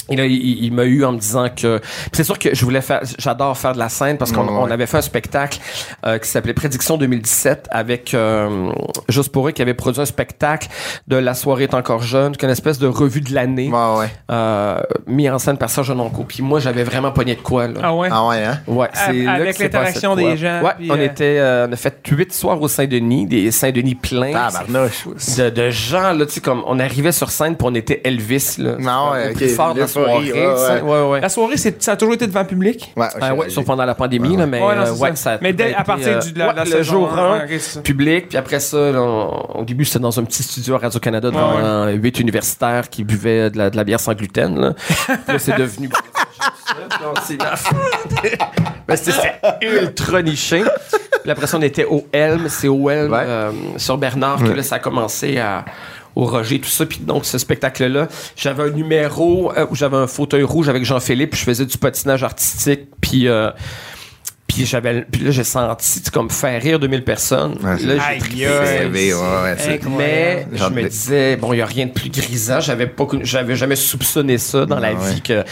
et là, il, il m'a eu en me disant que puis c'est sûr que je voulais faire, j'adore faire de la scène parce qu'on Ouais, ouais. on avait fait un spectacle euh, qui s'appelait Prédiction 2017 avec euh, Juste pour eux qui avait produit un spectacle de La soirée est encore jeune, qu'une espèce de revue de l'année ouais ouais euh, mis en scène par Serge Nonco. Puis moi, j'avais vraiment pogné de quoi là. Ah ouais? ah ouais hein? Ouais, c'est avec l'interaction de des gens, Ouais, puis, on euh, était, euh, on a fait huit soirs au Saint-Denis, des Saint-Denis pleins. tabarnouche De, de gens, là, tu sais, comme on arrivait sur scène puis on était Elvis, là. Ah ouais, plus fort soirée, ouais, tu sais. ouais. ouais, ouais. La soirée, c'est- ça a toujours été devant le public? ouais, Ah ouais, sauf pendant la pandémie, là, mais Ouais, non, euh, c'est ouais, ça. ça a Mais dès- à partir euh, du- de la- ouais, de la le jour un, 1, ouais, ok, c'est ça. public, puis après ça, là, on- au début, c'était dans un petit studio à Radio-Canada devant Ouais, ouais. huit universitaires qui buvaient de la, de la bière sans gluten, là. C'est devenu... C'est la fin. Ben, c'était ultra niché. Puis après ça, on était au Helm. C'est au Helm, Ouais. euh, sur Bernard, que là, ça a commencé à au Roger, tout ça. Puis donc, ce spectacle-là, j'avais un numéro euh, où j'avais un fauteuil rouge avec Jean-Philippe, je faisais du patinage artistique, puis... puis j'avais puis là j'ai senti tu sais, comme faire rire 2000 personnes Ouais, c'est- là j'ai trippé. ouais, ouais, mais je me disais bon il y a rien de plus grisant j'avais pas j'avais jamais soupçonné ça dans la Ah ouais. vie que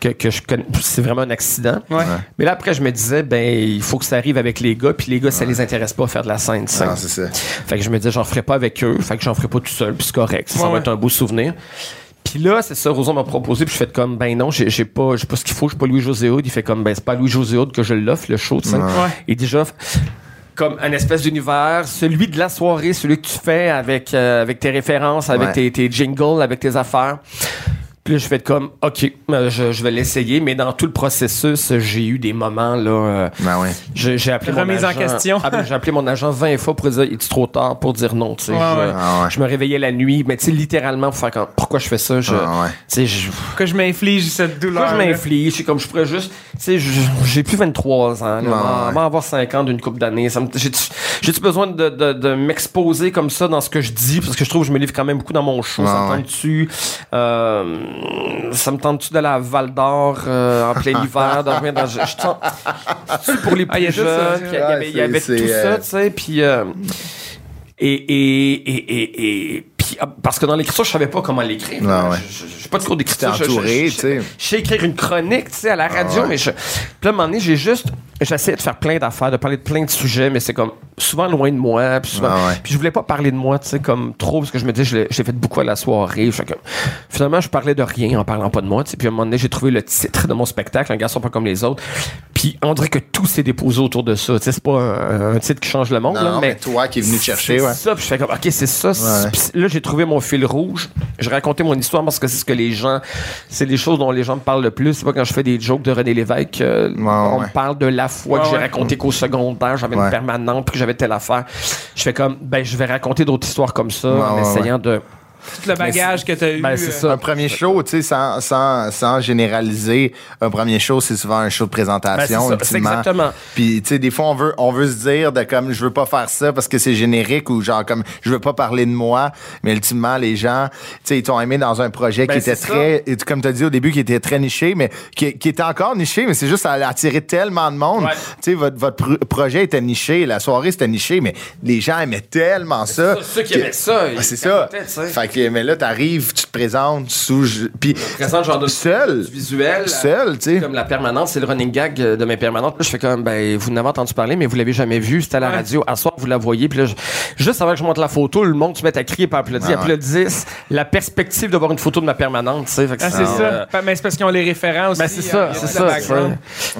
que, que je connais c'est vraiment un accident Ouais. mais là après je me disais ben il faut que ça arrive avec les gars puis les gars ça les intéresse pas à faire de la scène non c'est ça Fait que je me disais, j'en ferai pas avec eux. Fait que j'en ferai pas tout seul. Puis c'est correct. Ça, va être un beau souvenir. Puis là, c'est ça, Roson m'a proposé. Puis je fais comme, ben non, j'ai pas, j'ai pas ce qu'il faut. Je suis pas Louis-José Hood. Il fait comme, ben c'est pas Louis-José Hood que je l'offre, le show, tu sais. Ouais. Et déjà, comme un espèce d'univers, celui de la soirée, celui que tu fais avec, euh, avec tes références, avec Ouais. tes, tes jingles, avec tes affaires. Puis là, je vais être comme, OK, euh, je, je vais l'essayer, mais dans tout le processus, j'ai eu des moments, là. euh, Ben oui. j'ai appelé mon Remise en agent- question. Ah ben, j'ai appelé mon agent 20 fois pour dire, il est trop tard pour dire non, tu sais. Ouais, je, ouais. Ah ouais. je me réveillais la nuit, mais tu sais, littéralement, pour faire comme, pourquoi je fais ça? Je, Ah ouais. tu sais, je, Que je m'inflige cette douleur. moi, je m'inflige? C'est comme je pourrais juste. Tu sais, j'ai plus 23 ans. Là, avant, avoir 5 ans d'une couple d'années. J'ai-tu besoin de, de, de m'exposer comme ça dans ce que je dis? Parce que je trouve que je me livre quand même beaucoup dans mon show. ça? Euh, ça me tente-tu d'aller à Val d'Or euh, en plein hiver? dormir dans. Je, je pour les plus Ah, il y avait, y tout ça, euh, tu sais. Puis. euh, et, et, et, et, et puis, ah, parce que dans l'écriture, je savais pas comment l'écrire. Ouais. Je- J'ai pas de cours d'écriture. Entouré, je- tu sais. je sais écrire une chronique, tu sais, à la radio, Ah ouais. mais je. Puis là, à un moment donné, j'ai juste. J'essayais de faire plein d'affaires, de parler de plein de sujets, mais c'est comme souvent loin de moi. Puis, souvent, Ah ouais. puis je voulais pas parler de moi, tu sais, comme trop, parce que je me disais, je l'ai- j'ai fait beaucoup à la soirée. Je fais comme- Finalement, je parlais de rien en parlant pas de moi, tu sais. Puis à un moment donné, j'ai trouvé le titre de mon spectacle, Un garçon pas comme les autres. Puis on dirait que tout s'est déposé autour de ça. Tu sais, c'est pas un, un titre qui change le monde, Non, là, mais. mais toi qui es venu te chercher, ouais. ça, puis je fais comme, OK, c'est ça. puis là, j'ai trouvé mon fil rouge. Je racontais mon histoire parce que c'est ce que les gens, c'est les choses dont les gens me parlent le plus. C'est pas quand je fais des jokes de René Lévesque, euh, on ouais. me parle de la fois Ouais, que j'ai ouais. raconté qu'au secondaire, j'avais Ouais. une permanente, puis que j'avais telle affaire. Je fais comme, ben, je vais raconter d'autres histoires comme ça, en ouais, essayant de. Tout le bagage que t'as eu. Ben, c'est euh, ça. Un premier show, tu sais, sans, sans, sans généraliser, un premier show, c'est souvent un show de Ben, c'est présentation, ça, c'est ultimement. exactement. Puis, tu sais, des fois, on veut, on veut se dire de comme, je veux pas faire ça parce que c'est générique ou genre comme, je veux pas parler de moi. Mais ultimement, les gens, tu sais, ils t'ont aimé dans un projet Ben, qui était c'est ça. très, et comme tu as dit au début, qui était très niché, mais qui, qui était encore niché, mais c'est juste, ça a attiré tellement de monde. Ouais. Tu sais, votre, votre pro- projet était niché, la soirée c'était niché, mais les gens aimaient tellement ça. ça, ceux qui que- aimaient ça, Ah, c'est ça. tu. Fait que, mais là, t'arrives, tu te présentes sous, puis Présente genre de Seul. visuel. seul, tu sais. Comme la permanente, c'est le running gag euh, de mes permanentes. Là, je fais comme, ben, vous n'avez entendu parler, mais vous l'avez jamais vu. C'était à la Ouais. radio. À soir, vous la voyez. Puis là, je- juste avant que je monte la photo, le monde se met à crier et à applaudir. Ah ouais. applaudissent la perspective de voir une photo de ma permanente, tu sais. Ah, c'est ça. Ben, Mais c'est parce qu'ils ont les référents aussi. Ben, c'est ça, euh, c'est ça.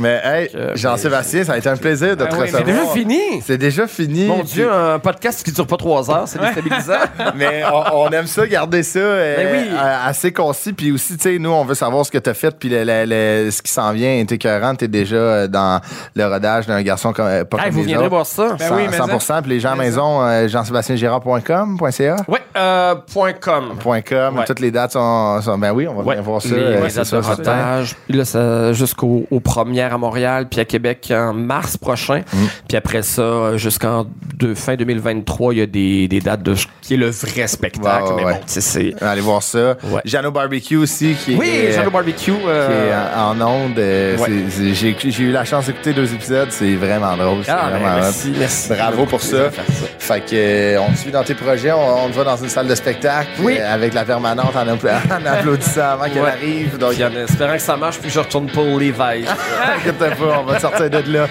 Mais hey, Jean-Sébastien, ça a été un plaisir de Ah te recevoir. C'est déjà fini. C'est déjà fini. Mon Dieu, un podcast qui dure pas trois heures, c'est déstabilisant. Mais on, on aime ça, garder ça euh, Ben oui. assez concis. Puis aussi, tu sais, nous, on veut savoir ce que tu as fait. Puis le- le- le- ce qui s'en vient est écœurant. Tu es déjà euh, dans le rodage d'un garçon comme, euh, pas Hey, comme vous les viendrez autres. voir ça. Ben oui, mais 100%. Puis les gens à mais maison, euh, jean-sébastien-girard.com, .ca, Ouais, euh, point .com. point .com. Ouais. Toutes les dates sont, sont- Ben oui, on va Ouais, venir voir ça. les, euh, dates de rodage. Puis là, ça, jusqu'aux aux premières à Montréal, puis à Québec en mars prochain. Mm. Puis après ça, jusqu'en fin 2023, il y a des, des dates de qui est le vrai spectacle. Ouais, ouais, mais ouais. bon, c'est. Allez voir ça. Ouais. Jeannot Barbecue aussi, qui Oui, est... Barbecue. qui euh, est en en onde. euh, Ouais. J'ai j'ai eu la chance d'écouter deux épisodes. C'est vraiment drôle. c'est Ah, ben, vraiment hot. merci, merci. Bravo pour ça. Fait que euh, on te suit dans tes projets, on, on te voit dans une salle de spectacle Oui. euh, avec la permanente en, appla- en applaudissant avant qu'elle Ouais. arrive. Donc en espérant que ça marche, puis je retourne pour Levi. inquiète pas, on va te sortir de là.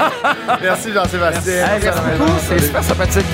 Merci Jean-Sébastien. Hey, merci beaucoup, c'est super sympathique.